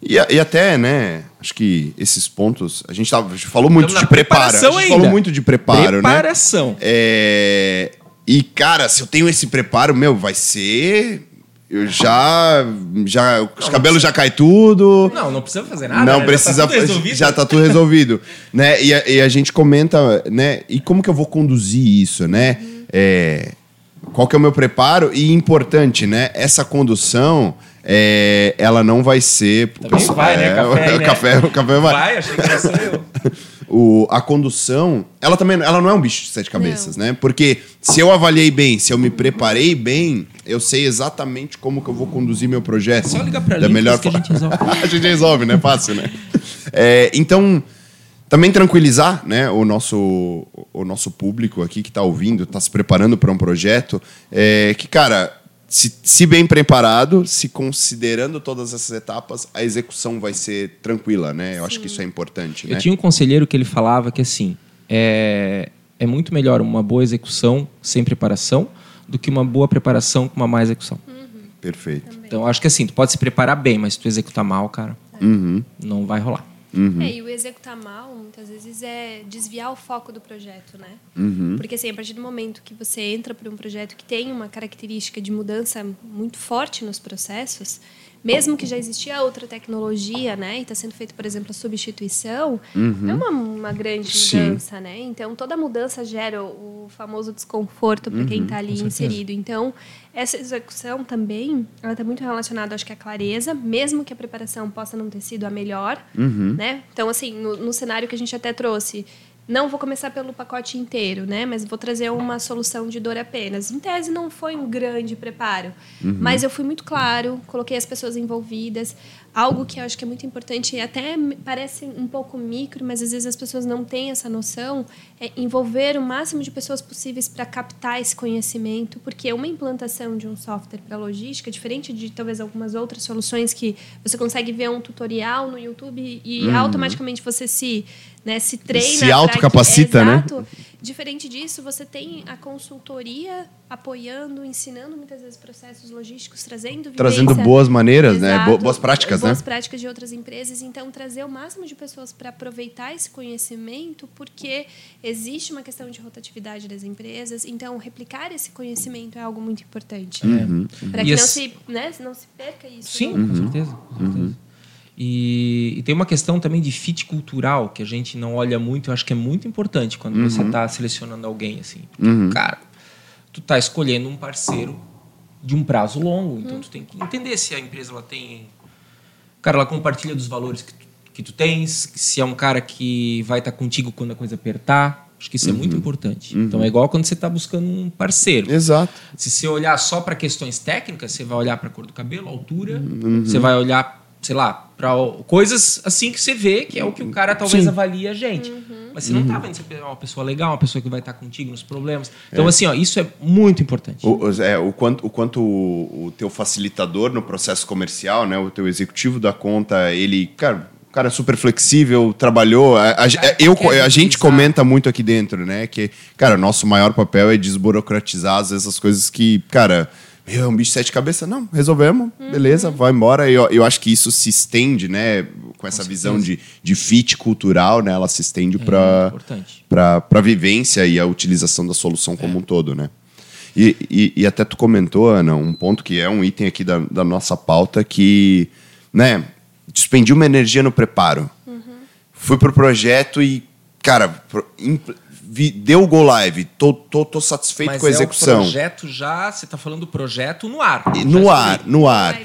E, a- e até, né? Acho que esses pontos. A gente, tava, a gente falou muito Estamos de preparo. A preparação gente ainda. falou muito de preparo, né? Preparação. É, e, cara, se eu tenho esse preparo, meu, vai ser. Eu já. já os cabelos já caem tudo. Não, não precisa fazer nada. não né? precisa. Já tá tudo resolvido. já tá tudo resolvido. né? E a, e a gente comenta, né? E como que eu vou conduzir isso, né? É, qual que é o meu preparo? E importante, né? Essa condução. é, ela não vai ser. Também vai, né? É, Café aí, o, né? café, o café vai. Vai, achei que era só eu. O, a condução, ela também ela não é um bicho de sete cabeças, né? Porque se eu avaliei bem, se eu me preparei bem, eu sei exatamente como que eu vou conduzir meu projeto. Só ligar pra da Lincros melhor que a gente resolve. a gente resolve, né? Fácil, né? É, então, também tranquilizar né, o, nosso, o nosso público aqui que está ouvindo, está se preparando para um projeto, é, que, cara, se, se bem preparado, se considerando todas essas etapas, a execução vai ser tranquila, né? Eu acho que isso é importante, Eu né? tinha um conselheiro que ele falava que assim é, é muito melhor uma boa execução sem preparação do que uma boa preparação com uma má execução. Perfeito. Então eu acho que assim, tu pode se preparar bem, mas se tu executar mal, cara, Uhum. não vai rolar. É, e o executar mal, muitas vezes, é desviar o foco do projeto, né? Uhum. Porque, assim, a partir do momento que você entra para um projeto que tem uma característica de mudança muito forte nos processos, mesmo que já existia outra tecnologia, né? E está sendo feita, por exemplo, a substituição, é uma, uma grande Uhum. Sim. mudança, né? Então, toda mudança gera o, famoso desconforto para Uhum, quem está ali inserido. Então, essa execução também, ela está muito relacionada, acho que, à clareza, mesmo que a preparação possa não ter sido a melhor, Uhum. né? Então, assim, no, no cenário que a gente até trouxe, não vou começar pelo pacote inteiro, né? Mas vou trazer uma solução de dor apenas. Em tese, não foi um grande preparo, mas eu fui muito claro, coloquei as pessoas envolvidas. Algo que eu acho que é muito importante, e até parece um pouco micro, mas às vezes as pessoas não têm essa noção, é envolver o máximo de pessoas possíveis para captar esse conhecimento, porque uma implantação de um software para logística, diferente de talvez algumas outras soluções que você consegue ver um tutorial no YouTube e automaticamente você se, né, se treina. Se pra que- autocapacita, né? Exato. Diferente disso, você tem a consultoria apoiando, ensinando muitas vezes processos logísticos, trazendo Trazendo boas maneiras, né? Exato, boas práticas, boas né? práticas de outras empresas. Então, trazer o máximo de pessoas para aproveitar esse conhecimento, porque existe uma questão de rotatividade das empresas. Então, replicar esse conhecimento é algo muito importante. Uhum. Para E que não se, né, não se perca isso. Sim, né? com certeza. com certeza. E, e tem uma questão também de fit cultural que a gente não olha muito, eu acho que é muito importante quando você está selecionando alguém assim. Porque, cara, tu tá escolhendo um parceiro de um prazo longo, então tu tem que entender se a empresa ela tem cara, ela compartilha dos valores que tu, que tu tens, se é um cara que vai estar contigo quando a coisa apertar. Acho que isso é muito importante. Então é igual quando você está buscando um parceiro. Exato. Se você olhar só para questões técnicas, você vai olhar para a cor do cabelo, altura, Uhum. você vai olhar, sei lá, para coisas assim que você vê, que é o que o cara talvez Sim. avalie a gente. Mas você Uhum. não tá vendo se é uma pessoa legal, uma pessoa que vai estar contigo nos problemas. Então, assim, ó, isso é muito importante. O, é, o quanto, o, quanto o, o teu facilitador no processo comercial, né, o teu executivo da conta, ele, cara, o cara é super flexível, trabalhou. A, a- Cara, eu, a gente comenta muito aqui dentro, né, que, cara, nosso maior papel é desburocratizar às vezes, essas coisas que, cara, meu, é um bicho de sete cabeças. Não, resolvemos, beleza, vai embora. Eu, eu acho que isso se estende, né, com essa visão de, de fit cultural, né, ela se estende É para a vivência e a utilização da solução como um todo, né? E, e, e até tu comentou, Ana, um ponto que é um item aqui da, da nossa pauta que, né, despendi uma energia no preparo. Fui pro projeto e, cara, impl- vi- deu o go live. Tô, tô, tô satisfeito Mas com a é o execução. projeto já, você está falando do projeto no ar. No ar, no ar.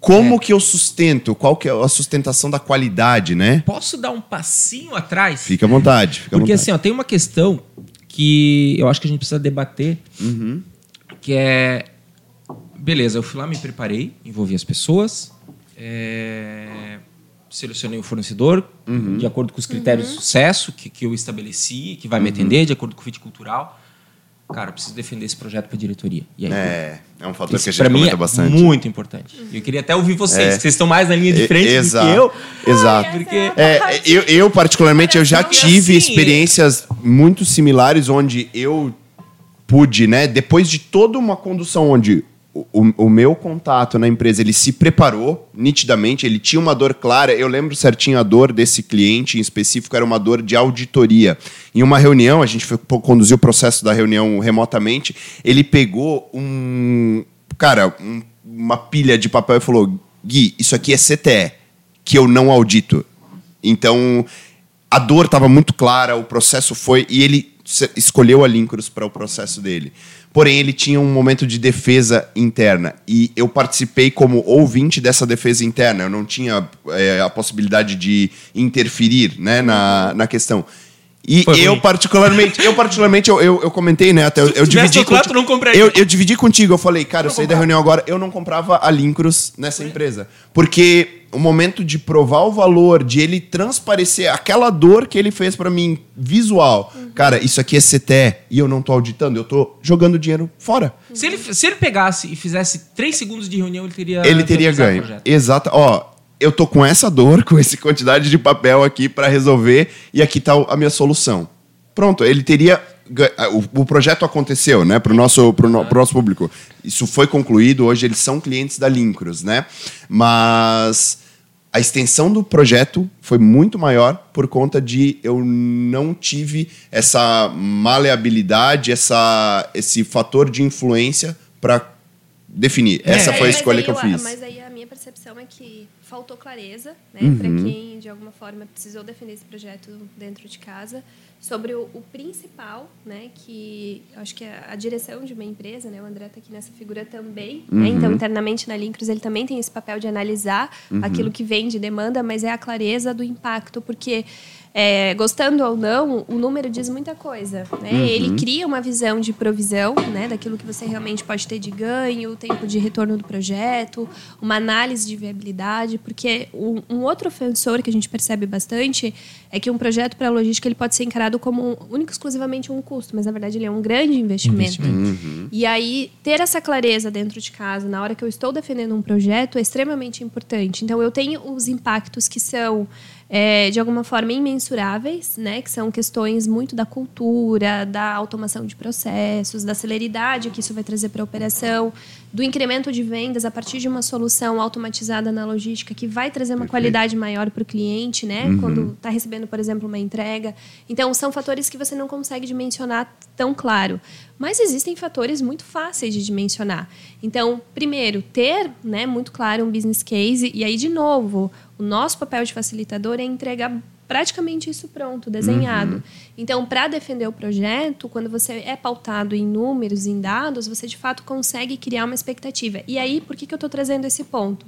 Como É. que eu sustento? Qual que é a sustentação da qualidade, né? Posso dar um passinho atrás? Fica à vontade. Fica à Porque vontade. assim, ó, tem uma questão que eu acho que a gente precisa debater, Uhum. que é beleza, eu fui lá, me preparei, envolvi as pessoas, é, selecionei o fornecedor Uhum. de acordo com os critérios de sucesso que, que eu estabeleci, que vai Uhum. me atender, de acordo com o fit cultural. Cara, eu preciso defender esse projeto para a diretoria. E aí, É, é um fator que a gente pra mim comenta é bastante. muito importante. E eu queria até ouvir vocês, É. que vocês estão mais na linha de frente exato, do que eu. Exato. Porque É, eu, eu, particularmente, eu já tive assim, experiências muito similares onde eu pude, né, depois de toda uma condução onde o, o- meu contato na empresa, ele se preparou nitidamente, ele tinha uma dor clara, eu lembro certinho a dor desse cliente em específico, era uma dor de auditoria. Em uma reunião, a gente foi, conduziu o processo da reunião remotamente, ele pegou um, cara, um- uma pilha de papel e falou, Gui, isso aqui é CTE, que eu não audito. Então, a dor estava muito clara, o processo foi. E ele escolheu a Lincros para o processo dele. Porém, ele tinha um momento de defesa interna. E eu participei como ouvinte dessa defesa interna. Eu não tinha é, a possibilidade de interferir né, na, na questão. E Foi eu ruim. particularmente, eu particularmente, eu, eu, eu comentei, né? Até eu, eu dividi conti- tu não compraria. eu, eu dividi contigo, eu falei, cara, eu saí da reunião agora, eu não comprava a Lincros nessa empresa. Porque o momento de provar o valor, de ele transparecer aquela dor que ele fez pra mim, visual. Cara, isso aqui é CTE e eu não tô auditando, eu tô jogando dinheiro fora. Se ele, se ele pegasse e fizesse três segundos de reunião, ele teria ele teria ganho. Exato. Ó, eu tô com essa dor, com essa quantidade de papel aqui pra resolver e aqui tá a minha solução. Pronto, ele teria o, o projeto aconteceu, né, pro nosso pro, no- pro nosso público. Isso foi concluído, hoje eles são clientes da Lincros, né? Mas a extensão do projeto foi muito maior por conta de eu não tive essa maleabilidade, essa, esse fator de influência para definir. É, Essa foi a escolha que eu fiz. Mas aí a minha percepção é que faltou clareza, né, Uhum. para quem de alguma forma precisou defender esse projeto dentro de casa, sobre o, o principal, né, que acho que é a direção de uma empresa, né, o André está aqui nessa figura também, né, Uhum. então internamente na Lincros ele também tem esse papel de analisar Uhum. aquilo que vem de demanda, mas é a clareza do impacto, porque é, gostando ou não, o número diz muita coisa. Né? Uhum. Ele cria uma visão de provisão, né, daquilo que você realmente pode ter de ganho, o tempo de retorno do projeto, uma análise de viabilidade, porque um, um outro ofensor que a gente percebe bastante é que um projeto para logística ele pode ser encarado como um, único exclusivamente um custo, mas na verdade ele é um grande investimento. Investimento. E aí, ter essa clareza dentro de casa, na hora que eu estou defendendo um projeto, é extremamente importante. Então, eu tenho os impactos que são é, de alguma forma imensuráveis, né, que são questões muito da cultura, da automação de processos, da celeridade que isso vai trazer para a operação, do incremento de vendas a partir de uma solução automatizada na logística que vai trazer uma Perfeito. qualidade maior para o cliente, né, uhum. quando está recebendo, por exemplo, uma entrega. Então, são fatores que você não consegue dimensionar tão claro. Mas existem fatores muito fáceis de dimensionar. Então, primeiro, ter né, muito claro um business case, e aí, de novo, o nosso papel de facilitador é entregar praticamente isso pronto, desenhado. Uhum. Então, para defender o projeto, quando você é pautado em números, em dados, você de fato consegue criar uma expectativa. E aí, por que, que eu estou trazendo esse ponto?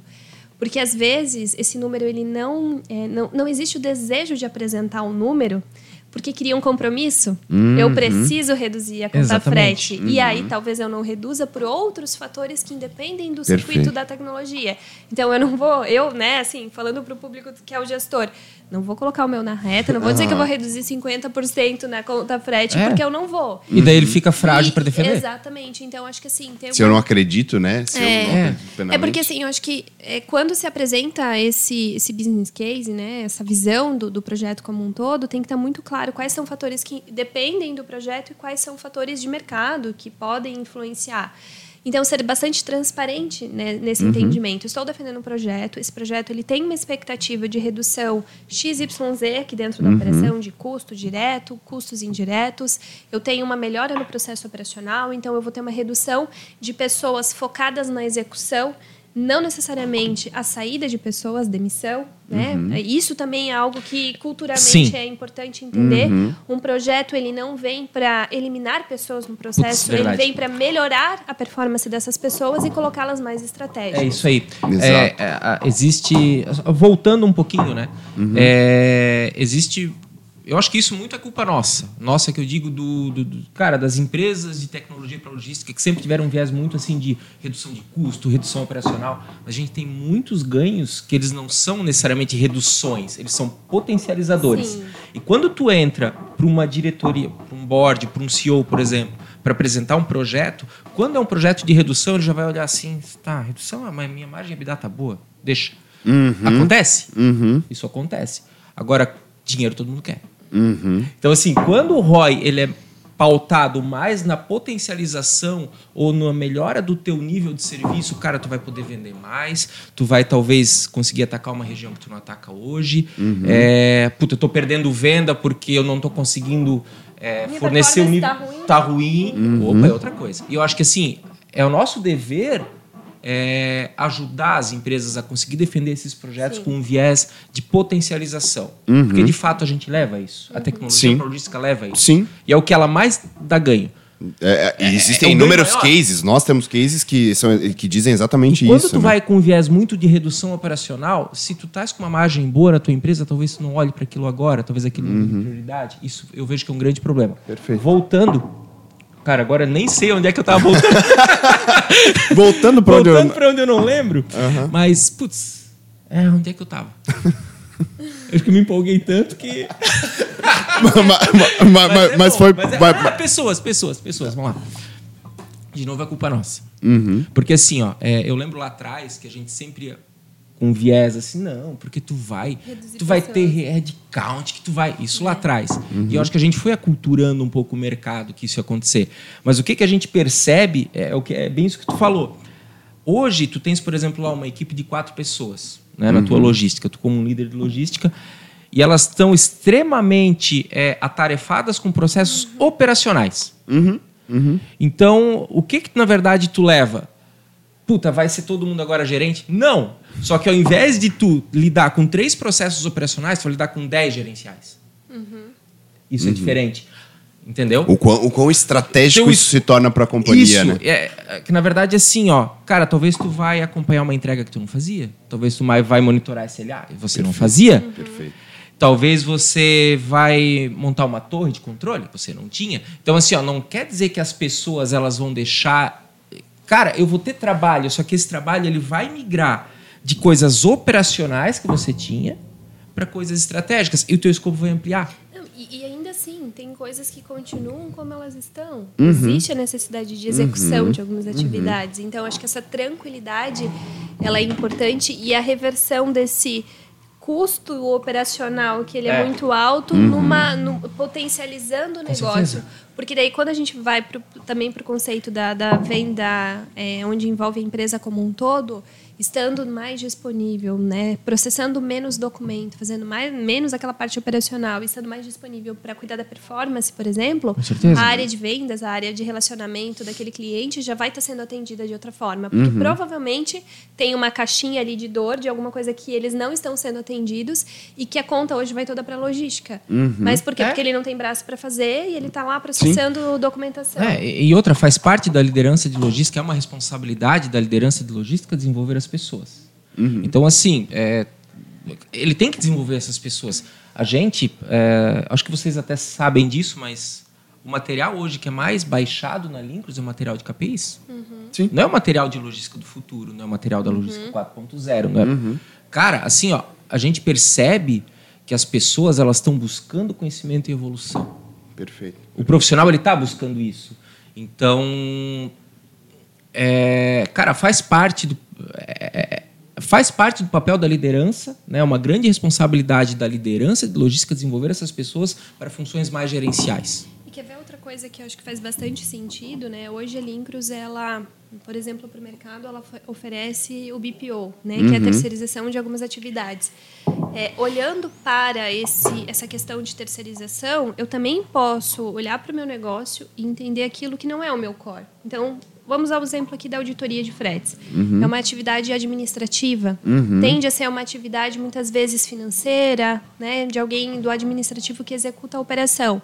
Porque às vezes esse número ele não, é, não não existe o desejo de apresentar um número porque cria um compromisso. Uhum. Eu preciso reduzir a conta Exatamente. frete. Uhum. E aí talvez eu não reduza por outros fatores que independem do Perfeito. circuito da tecnologia. Então eu não vou, eu, né, assim, falando para o público que é o gestor, não vou colocar o meu na reta, não vou dizer que eu vou reduzir 50% na conta frete, é. porque eu não vou. E daí ele fica frágil para defender. Exatamente. Então, acho que assim. se eu não acredito, né? Se é. Eu não é. é porque assim, eu acho que é, quando se apresenta esse, esse business case, né, essa visão do, do projeto como um todo, tem que estar muito claro quais são fatores que dependem do projeto e quais são fatores de mercado que podem influenciar. Então, ser bastante transparente né, nesse uhum. entendimento. Estou defendendo um projeto, esse projeto ele tem uma expectativa de redução XYZ aqui dentro da uhum. operação, de custo direto, custos indiretos. Eu tenho uma melhora no processo operacional, então eu vou ter uma redução de pessoas focadas na execução não necessariamente a saída de pessoas, demissão, né? Uhum. Isso também é algo que culturalmente Sim. é importante entender. Uhum. Um projeto ele não vem para eliminar pessoas no processo, Putz, ele vem para melhorar a performance dessas pessoas e colocá-las mais estratégicas. É isso aí. É, é, existe, voltando um pouquinho, né? Uhum. É, existe eu acho que isso muito é culpa nossa. Nossa, que eu digo do, do, do cara das empresas de tecnologia para logística que sempre tiveram um viés muito assim de redução de custo, redução operacional. A gente tem muitos ganhos que eles não são necessariamente reduções, eles são potencializadores. Sim. E quando tu entra para uma diretoria, para um board, para um CEO, por exemplo, para apresentar um projeto, quando é um projeto de redução, ele já vai olhar assim, tá, redução, mas minha margem de tá boa, deixa. Uhum. Acontece? Uhum. Isso acontece. Agora, dinheiro todo mundo quer. Uhum. Então, assim, quando o ROI ele é pautado mais na potencialização ou na melhora do teu nível de serviço, cara, tu vai poder vender mais, tu vai talvez conseguir atacar uma região que tu não ataca hoje. Uhum. É, puta, eu tô perdendo venda porque eu não tô conseguindo é, fornecer o nível. Tá ruim. Tá ruim. Uhum. Opa, é outra coisa. E eu acho que assim, é o nosso dever é, ajudar as empresas a conseguir defender esses projetos Sim. com um viés de potencialização. Uhum. Porque, de fato, a gente leva isso. A tecnologia logística leva isso. Sim. E é o que ela mais dá ganho. É, é, existem é, inúmeros cases, nós temos cases que, são, que dizem exatamente quando isso. Quando tu né? vai com um viés muito de redução operacional, se tu estás com uma margem boa na tua empresa, talvez tu não olhe para aquilo agora, talvez aquilo uhum. não prioridade. Isso eu vejo que é um grande problema. Perfeito. Voltando Cara, agora nem sei onde é que eu tava voltando. voltando pra onde voltando eu... pra onde eu não lembro. Uhum. Mas, putz, é, onde é que eu tava? Acho que eu me empolguei tanto que. mas, mas, mas, é mas, foi. Mas é, ah, pessoas, pessoas, pessoas, vamos lá. De novo, é culpa nossa. Uhum. Porque assim, ó, é, eu lembro lá atrás que a gente sempre com viés assim, não, porque tu vai, Reduzir tu vai ter headcount, que tu vai, isso lá atrás. Uhum. E eu acho que a gente foi aculturando um pouco o mercado que isso ia acontecer. Mas o que, que a gente percebe é, é o que é bem isso que tu falou. Hoje tu tens, por exemplo, lá uma equipe de quatro pessoas, né, na uhum. tua logística, tu como um líder de logística, e elas estão extremamente é, atarefadas com processos uhum. operacionais. Uhum. Uhum. Então, o que que na verdade tu leva? Puta, vai ser todo mundo agora gerente? Não. Só que ao invés de tu lidar com três processos operacionais, tu vai lidar com dez gerenciais. Uhum. Isso é uhum. é diferente. Entendeu? O quão, o quão estratégico então, isso, isso, se torna para a companhia, isso, né? É, é, que na verdade é assim, ó. Cara, talvez tu vai acompanhar uma entrega que tu não fazia. Talvez tu vai monitorar SLA e você Perfeito. não fazia. Uhum. Perfeito. Talvez você vai montar uma torre de controle, você não tinha. Então assim, ó, não quer dizer que as pessoas elas vão deixar Cara, eu vou ter trabalho, só que esse trabalho ele vai migrar de coisas operacionais que você tinha para coisas estratégicas e o teu escopo vai ampliar. Não, e, e, ainda assim, tem coisas que continuam como elas estão. Uhum. Existe a necessidade de execução uhum. de algumas uhum. atividades. Uhum. Então, acho que essa tranquilidade ela é importante e a reversão desse custo operacional que ele é, É. muito alto, Uhum. numa, no- potencializando o negócio. Porque daí, quando a gente vai pro, também para o conceito da, da venda, é, onde envolve a empresa como um todo, estando mais disponível, né, processando menos documento, fazendo mais, menos aquela parte operacional, estando mais disponível para cuidar da performance, por exemplo, a área de vendas, a área de relacionamento daquele cliente já vai estar sendo atendida de outra forma. Porque provavelmente tem uma caixinha ali de dor de alguma coisa que eles não estão sendo atendidos e que a conta hoje vai toda para logística. Mas por quê? É. Porque ele não tem braço para fazer e ele está lá processando documentação. É, e e outra, faz parte da liderança de logística, é uma responsabilidade da liderança de logística desenvolver as pessoas. Então, assim, é, ele tem que desenvolver essas pessoas. A gente, é, acho que vocês até sabem disso, mas o material hoje que é mais baixado na Lincros é o material de KPIs. Sim. Não é o material de logística do futuro, não é o material da logística 4.0. Não é? Cara, assim, ó, a gente percebe que as pessoas elas estão buscando conhecimento e evolução. Perfeito. O profissional ele está buscando isso. Então, é, cara, faz parte do é, é, faz parte do papel da liderança, né? Uma grande responsabilidade da liderança de logística desenvolver essas pessoas para funções mais gerenciais. E quer ver outra coisa que eu acho que faz bastante sentido, né? Hoje a Lincros, ela, por exemplo, para o mercado, ela oferece o BPO, né? Que é a terceirização de algumas atividades. É, olhando para esse, essa questão de terceirização, eu também posso olhar para o meu negócio e entender aquilo que não é o meu core. Então, vamos ao exemplo aqui da auditoria de fretes. É uma atividade administrativa. Tende a ser uma atividade, muitas vezes, financeira, né? De alguém do administrativo que executa a operação.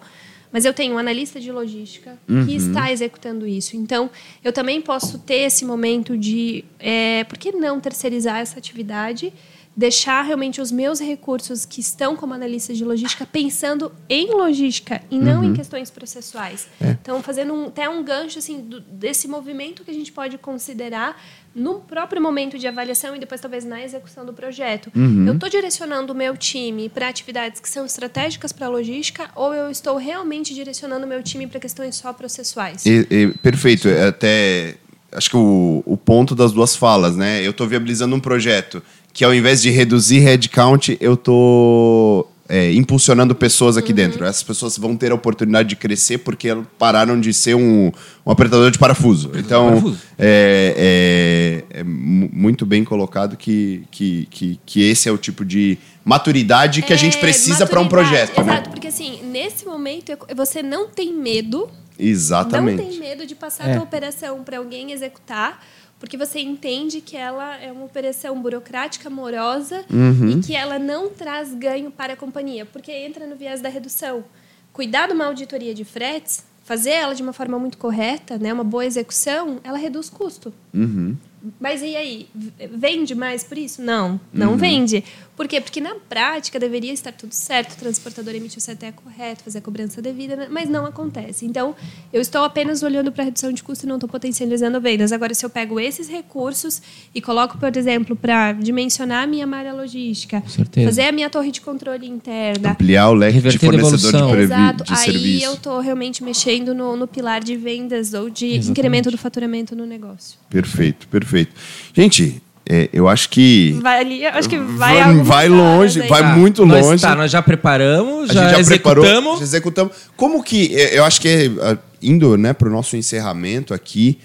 Mas eu tenho um analista de logística que está executando isso. Então, eu também posso ter esse momento de é, por que não terceirizar essa atividade, deixar realmente os meus recursos que estão como analista de logística pensando em logística e não em questões processuais. Então, fazendo um- até um gancho assim, do- desse movimento que a gente pode considerar no próprio momento de avaliação e depois talvez na execução do projeto. Eu estou direcionando o meu time para atividades que são estratégicas para a logística ou eu estou realmente direcionando o meu time para questões só processuais? E- e- perfeito. É Até acho que o, o ponto das duas falas, né? Eu estou viabilizando um projeto que ao invés de reduzir headcount, eu estou impulsionando pessoas aqui dentro. Essas pessoas vão ter a oportunidade de crescer porque pararam de ser um, um apertador de parafuso. Então, parafuso. é, é- é mu- muito bem colocado que, que, que, que esse é o tipo de maturidade que a gente É, precisa para um projeto. Exato, Né? porque assim, nesse momento você não tem medo Exatamente. Não tem medo de passar É. a tua operação para alguém executar, porque você entende que ela é uma operação burocrática, morosa Uhum. e que ela não traz ganho para a companhia, porque entra no viés da redução. Cuidar de uma auditoria de fretes, fazer ela de uma forma muito correta, né, uma boa execução, ela reduz custo. Uhum. Mas e aí? Vende mais por isso? Não, não vende. Por quê? Porque na prática deveria estar tudo certo, o transportador emitiu o CTE correto, fazer a cobrança devida, né? mas não acontece. Então, eu estou apenas olhando para a redução de custo e não estou potencializando vendas. Agora, se eu pego esses recursos e coloco, por exemplo, para dimensionar a minha malha logística, fazer a minha torre de controle interna, Ampliar o leque de fornecedor de, previ- Exato. de Aí serviço. eu estou realmente mexendo no, no pilar de vendas ou de Exatamente. incremento do faturamento no negócio. Perfeito, perfeito. Gente, é, eu acho que Vai ali, acho que vai Vai- vai longe, aí. vai Tá, muito nós- longe. Tá, nós já preparamos, já, já executamos. preparou, já executamos. Como que, é, eu acho que é, indo né, para o nosso encerramento aqui,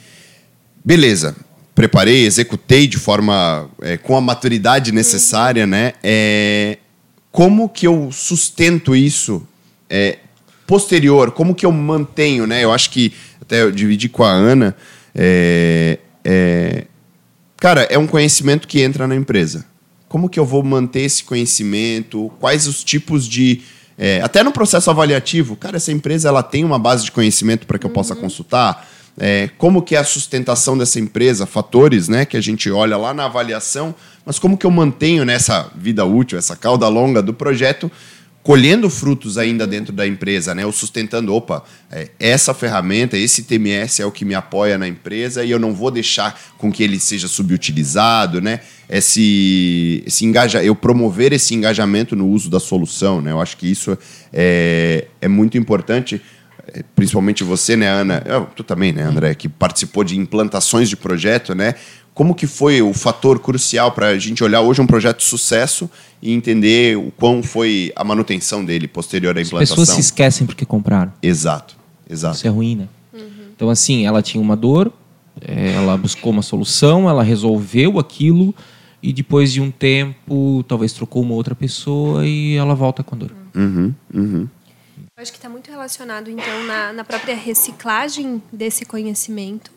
beleza, preparei, executei de forma, é, com a maturidade necessária, né? É, como que eu sustento isso é, posterior? Como que eu mantenho, né? Eu acho que, até eu dividi com a Ana, é, é, Cara, é um conhecimento que entra na empresa. Como que eu vou manter esse conhecimento? Quais os tipos de. é, até no processo avaliativo, cara, essa empresa ela tem uma base de conhecimento para que eu possa consultar. É, como que é a sustentação dessa empresa, fatores né, que a gente olha lá na avaliação, mas como que eu mantenho nessa vida útil, essa cauda longa do projeto, colhendo frutos ainda dentro da empresa, né? Ou sustentando, opa, é, essa ferramenta, esse TMS é o que me apoia na empresa e eu não vou deixar com que ele seja subutilizado, né? Esse, esse engaja, eu promover esse engajamento no uso da solução, né? Eu acho que isso é, é muito importante, é, principalmente você, né, Ana? Eu, tu também, né, André, que participou de implantações de projeto, né? Como que foi o fator crucial para a gente olhar hoje um projeto de sucesso e entender o quão foi a manutenção dele posterior à As implantação? pessoas se esquecem porque compraram. Exato, exato. Isso é ruim, né? Então, assim, ela tinha uma dor, eh, ela buscou uma solução, ela resolveu aquilo e depois de um tempo, talvez trocou uma outra pessoa e ela volta com a dor. Uhum, uhum. Eu acho que está muito relacionado, então, na, na própria reciclagem desse conhecimento,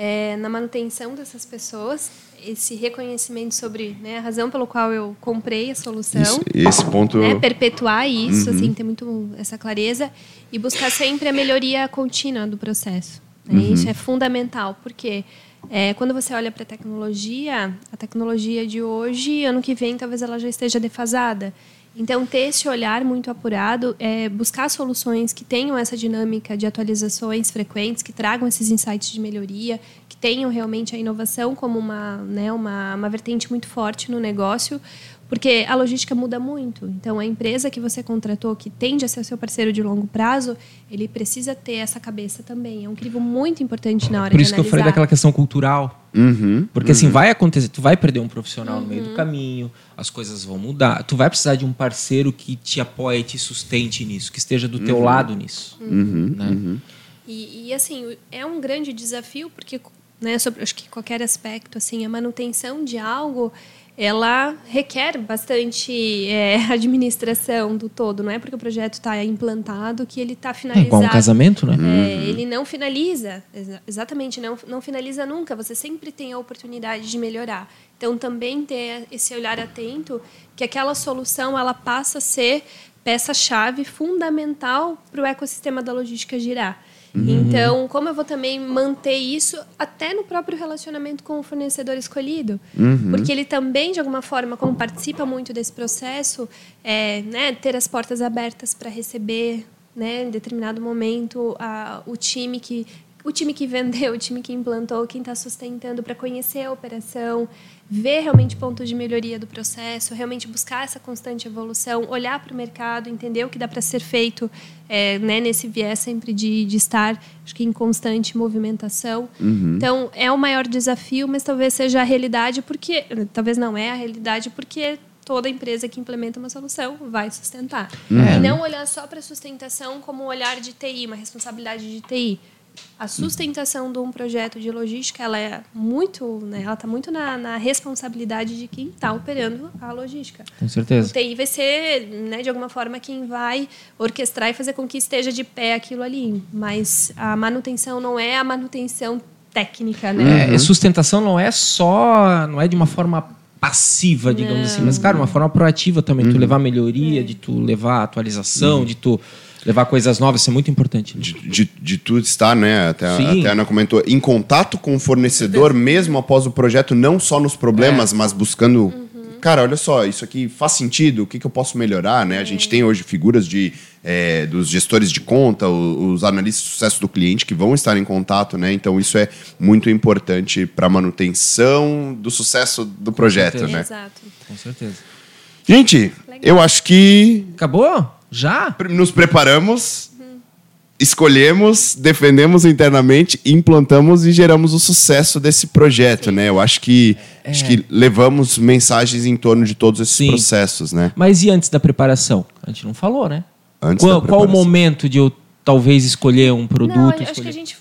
é, na manutenção dessas pessoas, esse reconhecimento sobre né, a razão pelo qual eu comprei a solução. Isso, esse ponto. né, perpetuar isso, Uhum. assim, ter muito essa clareza e buscar sempre a melhoria contínua do processo. né? Uhum. Isso é fundamental, porque é, quando você olha para a tecnologia, a tecnologia de hoje, ano que vem, talvez ela já esteja defasada. Então, ter esse olhar muito apurado, é, buscar soluções que tenham essa dinâmica de atualizações frequentes, que tragam esses insights de melhoria, que tenham realmente a inovação como uma, né, uma, uma vertente muito forte no negócio, porque a logística muda muito. Então, a empresa que você contratou, que tende a ser o seu parceiro de longo prazo, ele precisa ter essa cabeça também. É um crivo muito importante na hora Por de isso que eu falei daquela questão cultural. Uhum, Porque assim, vai acontecer, tu vai perder um profissional no Uhum. meio do caminho, as coisas vão mudar. Tu vai precisar de um parceiro que te apoie e te sustente nisso, que esteja do teu lado nisso. uhum, né? uhum. E, e, assim, é um grande desafio, porque né, sobre acho que qualquer aspecto, assim, a manutenção de algo, ela requer bastante é, administração do todo. Não é porque o projeto está implantado que ele está É finalizado. igual um casamento, né? É, ele não finaliza, exa- exatamente, não, não finaliza nunca. Você sempre tem a oportunidade de melhorar. Então, também ter esse olhar atento que aquela solução ela passa a ser peça-chave fundamental para o ecossistema da logística girar. Então, como eu vou também manter isso até no próprio relacionamento com o fornecedor escolhido? Porque ele também, de alguma forma, como participa muito desse processo, é, né, ter as portas abertas para receber né, em determinado momento a, o time que o time que vendeu, o time que implantou, quem está sustentando para conhecer a operação, ver realmente pontos de melhoria do processo, realmente buscar essa constante evolução, olhar para o mercado, entender o que dá para ser feito é, né, nesse viés sempre de, de estar, acho que em constante movimentação. Então é o maior desafio, mas talvez seja a realidade porque talvez não é a realidade porque toda empresa que implementa uma solução vai sustentar. E não olhar só para a sustentação como um olhar de TI, uma responsabilidade de TI. A sustentação de um projeto de logística, ela é muito, né, ela está muito na, na responsabilidade de quem está operando a logística. Com O certeza. TI vai ser, né, de alguma forma, quem vai orquestrar e fazer com que esteja de pé aquilo ali. Mas a manutenção não é a manutenção técnica, né? É, e sustentação não é só, não é de uma forma passiva, digamos assim, mas cara, uma forma proativa também, tu levar melhoria, de tu levar atualização, de tu levar coisas novas, isso é muito importante. né? De, de, de tudo estar, né? Até, Sim. até a Ana comentou, em contato com o fornecedor, mesmo após o projeto, não só nos problemas, mas buscando. Cara, olha só, isso aqui faz sentido, o que, que eu posso melhorar, né? A gente tem hoje figuras de, é, dos gestores de conta, os analistas de sucesso do cliente que vão estar em contato, né? Então isso é muito importante para a manutenção do sucesso do projeto, certeza. né? Exato. Com certeza. Gente, Legal. eu acho que Acabou? Já? nos preparamos, escolhemos, defendemos internamente, implantamos e geramos o sucesso desse projeto, né? Eu acho que acho que levamos mensagens em torno de todos esses É. Sim. processos, né? Mas e antes da preparação? A gente não falou, né? Antes qual, da qual o momento de eu talvez escolher um produto? Não, acho que escolher- a gente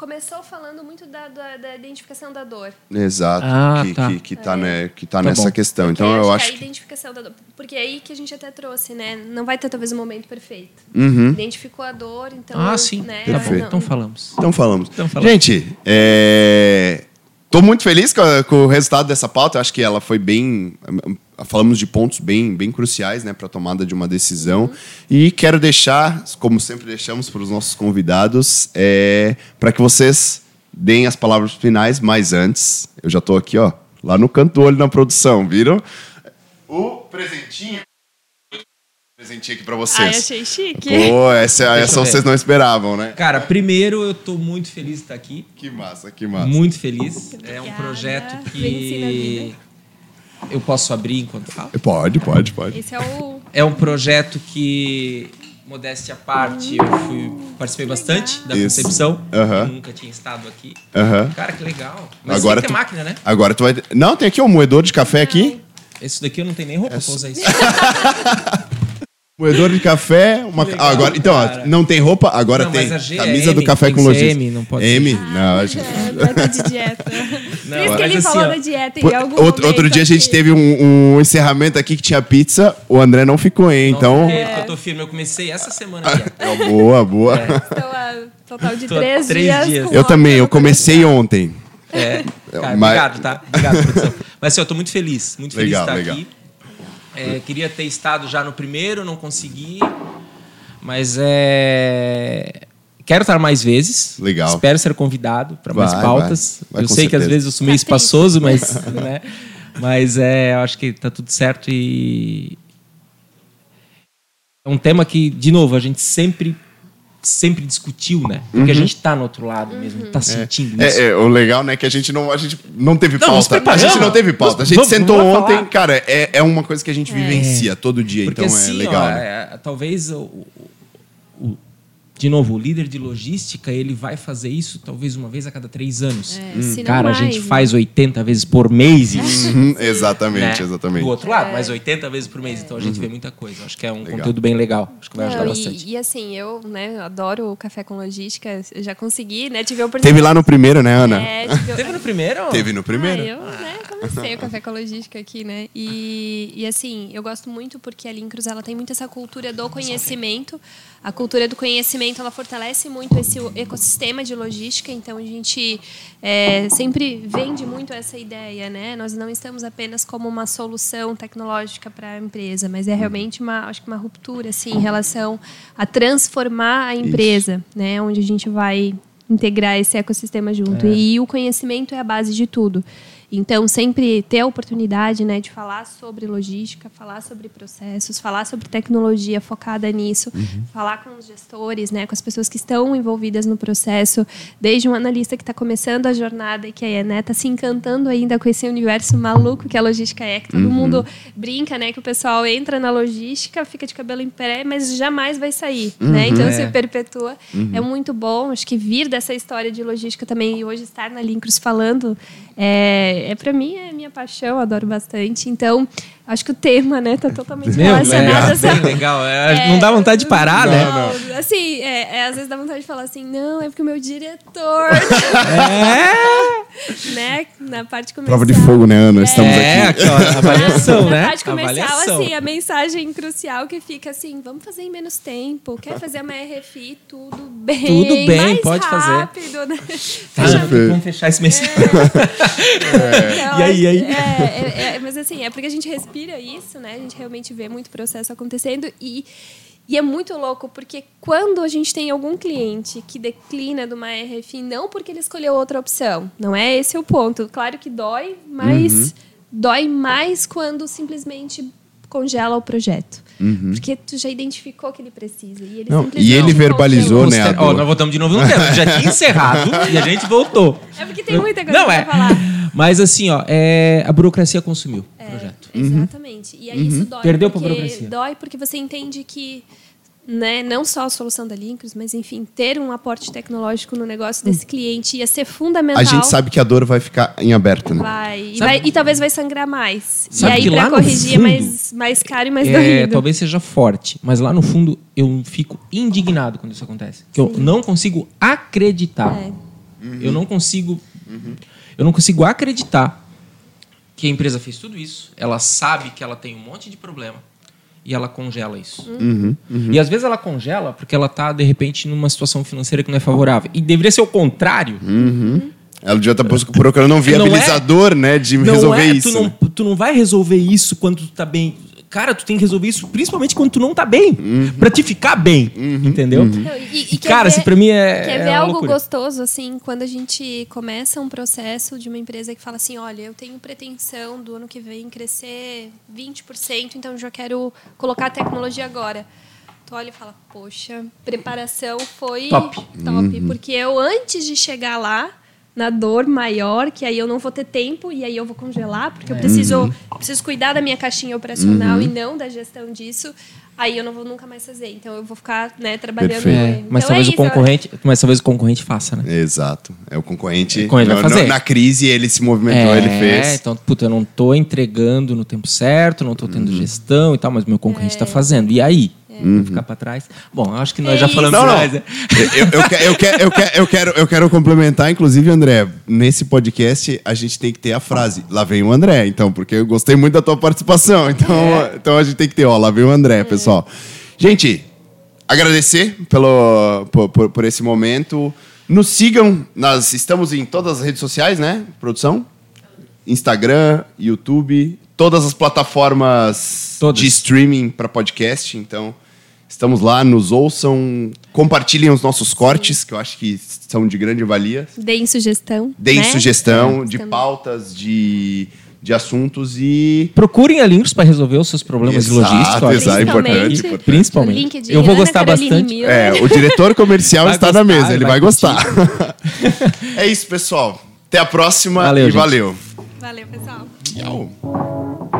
começou falando muito da, da, da identificação da dor. Exato, Ah, que, tá. que, que tá, né, que tá, Tá nessa bom. questão. Porque Então eu acho que a identificação da dor. Porque é aí que a gente até trouxe, né? Não vai ter talvez o momento perfeito. Uhum. Identificou a dor, então. Ah, sim. Né, Perfeito. então falamos. Então falamos. Então falamos. Gente, é... tô muito feliz com o resultado dessa pauta. Eu acho que ela foi bem. Falamos de pontos bem, bem cruciais né, para a tomada de uma decisão. E quero deixar, como sempre deixamos para os nossos convidados, é... para que vocês deem as palavras finais, mas antes, eu já estou aqui, ó, lá no canto do olho na produção, viram? O presentinho. Presentinho aqui para Ai, vocês. achei chique. Pô, essa, Deixa essa vocês não esperavam, né? Cara, primeiro eu tô muito feliz de estar aqui. Que massa, que massa. Muito feliz. É um Obrigada. projeto que. Eu posso abrir enquanto falo. Pode, pode, pode. Esse é o. É um projeto que modéstia à parte, eu fui, participei bastante da Isso. concepção. Aham. Eu nunca tinha estado aqui. Aham. Cara, que legal. Mas Agora tem que ter tu- máquina, né? Agora tu vai. Não, tem aqui um moedor de café aqui. Esse daqui eu não tenho nem roupa pra usar isso. Moedor de café, uma. legal, Ah, agora, então, ó, não tem roupa, agora Não, tem. mas a G é Camisa M, do café tem com que lojista. M, não pode M? ser. Não, acho- É, vai tá de dieta. Por isso que ele assim, falou ó, da dieta em algum outro, outro dia a gente teve um, um encerramento aqui que tinha pizza, o André não ficou, hein? Então. Não, porque Eu tô firme, eu comecei essa semana. É, boa, boa. Então, a total de Tô três, três dias. dias. com Eu também, eu comecei ontem. É, cara, Mas- obrigado, tá? Obrigado, produção. Mas assim, eu tô muito feliz, muito feliz de estar legal. aqui. É, queria ter estado já no primeiro, não consegui. Mas é. Quero estar mais vezes. Legal. Espero ser convidado para mais pautas. vai. Vai, eu sei que às certeza. vezes eu sou meio espaçoso, mas. né? Mas é, eu acho que tá tudo certo e. É um tema que, de novo, a gente sempre sempre discutiu, né? Porque a gente tá no outro lado mesmo, tá sentindo isso. Uhum. É, é, o legal, né, que a gente não, a gente não teve Não, pauta. A gente não teve pauta. A gente Vamos- sentou vamos ontem, falar. cara, é, é uma coisa que a gente vivencia todo dia, Porque então assim, é legal. ó, né? é, talvez o- o- de novo, o líder de logística, ele vai fazer isso talvez uma vez a cada três anos. É, não Cara, a mais, gente né? faz 80 vezes por mês isso. Uhum, exatamente, né? exatamente. Do outro lado, mais 80 vezes por mês. Então a gente vê muita coisa. Acho que é um Uhum. Legal. conteúdo bem legal. Acho que vai ajudar Não, bastante. e, e assim, eu né, adoro o café com logística. Eu já consegui, né? Tive a oportunidade. Teve lá no primeiro, né, Ana? É, tive- Teve no primeiro? Teve no primeiro. Ah, eu, né, comecei o café com logística aqui, né? E, e assim, eu gosto muito porque a Lincruz ela tem muito essa cultura do conhecimento. A cultura do conhecimento ela fortalece muito esse ecossistema de logística. Então a gente é, sempre vende muito essa ideia, né? Nós não estamos apenas como uma solução tecnológica para a empresa, mas é realmente uma, acho que uma ruptura assim em relação a transformar a empresa, né? Onde a gente vai integrar esse ecossistema junto. E o conhecimento é a base de tudo. Então, sempre ter a oportunidade né, de falar sobre logística, falar sobre processos, falar sobre tecnologia focada nisso, falar com os gestores, né, com as pessoas que estão envolvidas no processo, desde um analista que está começando a jornada e que está né, tá se encantando ainda com esse universo maluco que a logística é, que todo mundo brinca, né, que o pessoal entra na logística, fica de cabelo em pé, mas jamais vai sair. Né? Então, É. se perpetua. É muito bom. Acho que vir dessa história de logística também e hoje estar na Lincruz falando é, é para mim é minha paixão, adoro bastante. Então, acho que o tema, né, tá totalmente Meu, relacionado a é, essa bem legal. É, não dá vontade de parar, né? não, Assim, é, é, às vezes dá vontade de falar assim, não, é porque o meu diretor, É, né, na parte comercial. Prova de fogo, né, Ana? Estamos é aqui. aquela avaliação, Na né? parte comercial, Avaliação. assim, a mensagem crucial que fica assim, vamos fazer em menos tempo, quer fazer uma RFI, tudo bem. Tudo bem, mais pode fazer. rápido, Né? Cara, vamos fechar esse mês. Então, E aí, e aí? É, é, é, mas assim, é porque a gente respira isso, né? A gente realmente vê muito processo acontecendo e, e é muito louco, porque quando a gente tem algum cliente que declina de uma RFI, não porque ele escolheu outra opção, não é esse o ponto. Claro que dói, mas Uhum. dói mais quando simplesmente congela o projeto. Porque tu já identificou que ele precisa. E ele, Não, simplesmente e ele verbalizou, né, Ó, dor. nós voltamos de novo no tema. Já tinha encerrado e a gente voltou. É porque tem muita coisa Não, pra é. falar. Mas assim, ó, é, a burocracia consumiu o projeto. Exatamente. E aí isso dói. Perdeu porque, burocracia. Dói porque você entende que né, não só a solução da Lincros, mas enfim, ter um aporte tecnológico no negócio desse cliente ia ser fundamental. A gente sabe que a dor vai ficar em aberto, né? Vai, e, vai- e talvez vai sangrar mais. Sabe e aí, no corrigir, é fundo, mais, mais caro e mais É, doído. talvez seja forte, mas lá no fundo eu fico indignado quando isso acontece. Que eu não consigo acreditar. É. Eu não consigo. Eu não consigo acreditar que a empresa fez tudo isso. Ela sabe que ela tem um monte de problema e ela congela isso. Uhum, E às vezes ela congela porque ela está de repente numa situação financeira que não é favorável. E deveria ser o contrário. Ela já tá procurando um viabilizador, né, de Não resolver é, isso. Tu não, né? tu não vai resolver isso quando tu tá bem. Cara, tu tem que resolver isso principalmente quando tu não tá bem. Pra te ficar bem. Entendeu? Não, e, E, quer cara, ver- isso pra mim é. Quer é ver uma algo loucura. gostoso, assim, quando a gente começa um processo de uma empresa que fala assim, olha, eu tenho pretensão do ano que vem crescer 20%, então eu já quero colocar a tecnologia agora. Tu olha e fala, poxa, preparação foi Top. top porque eu, antes de chegar lá, na dor maior, que aí eu não vou ter tempo e aí eu vou congelar, porque eu preciso, preciso cuidar da minha caixinha operacional e não da gestão disso. aí eu não vou nunca mais fazer. Então eu vou ficar né, trabalhando Perfeito. É, ele. mas então talvez é o concorrente, mas talvez o concorrente faça, né? Exato. É o concorrente. O concorrente no- fazer. na crise ele se movimentou, ele fez. então, puta, eu não tô entregando no tempo certo, não tô tendo Uhum. gestão e tal, mas meu concorrente tá fazendo. E aí? Vou ficar pra trás? Bom, acho que nós É já falamos Não, mais, né? Eu, eu, eu, quero, eu, quero, eu, quero, eu quero complementar, inclusive, André. Nesse podcast, a gente tem que ter a frase. Lá vem o André, então, porque eu gostei muito da tua participação. Então, então a gente tem que ter, ó, lá vem o André, pessoal. Gente, agradecer pelo, por, por, por esse momento. Nos sigam, nós estamos em todas as redes sociais, né? Produção? Instagram, YouTube, todas as plataformas Todas. de streaming para podcast. Então, estamos lá, nos ouçam, compartilhem os nossos cortes, que eu acho que são de grande valia. Deem sugestão. Deem né? sugestão É, de estamos- pautas, de, de assuntos e. Procurem a Links para resolver os seus problemas de Exato, logística. eu acho exato, é importante, Principalmente. importante. Principalmente. LinkedIn, eu vou Ana gostar Caroline bastante. Miller. É, o diretor comercial Vai está na gostar, mesa, ele vai vai gostar. é isso, pessoal. Até a próxima Valeu, e gente. valeu. Valeu, pessoal. Tchau.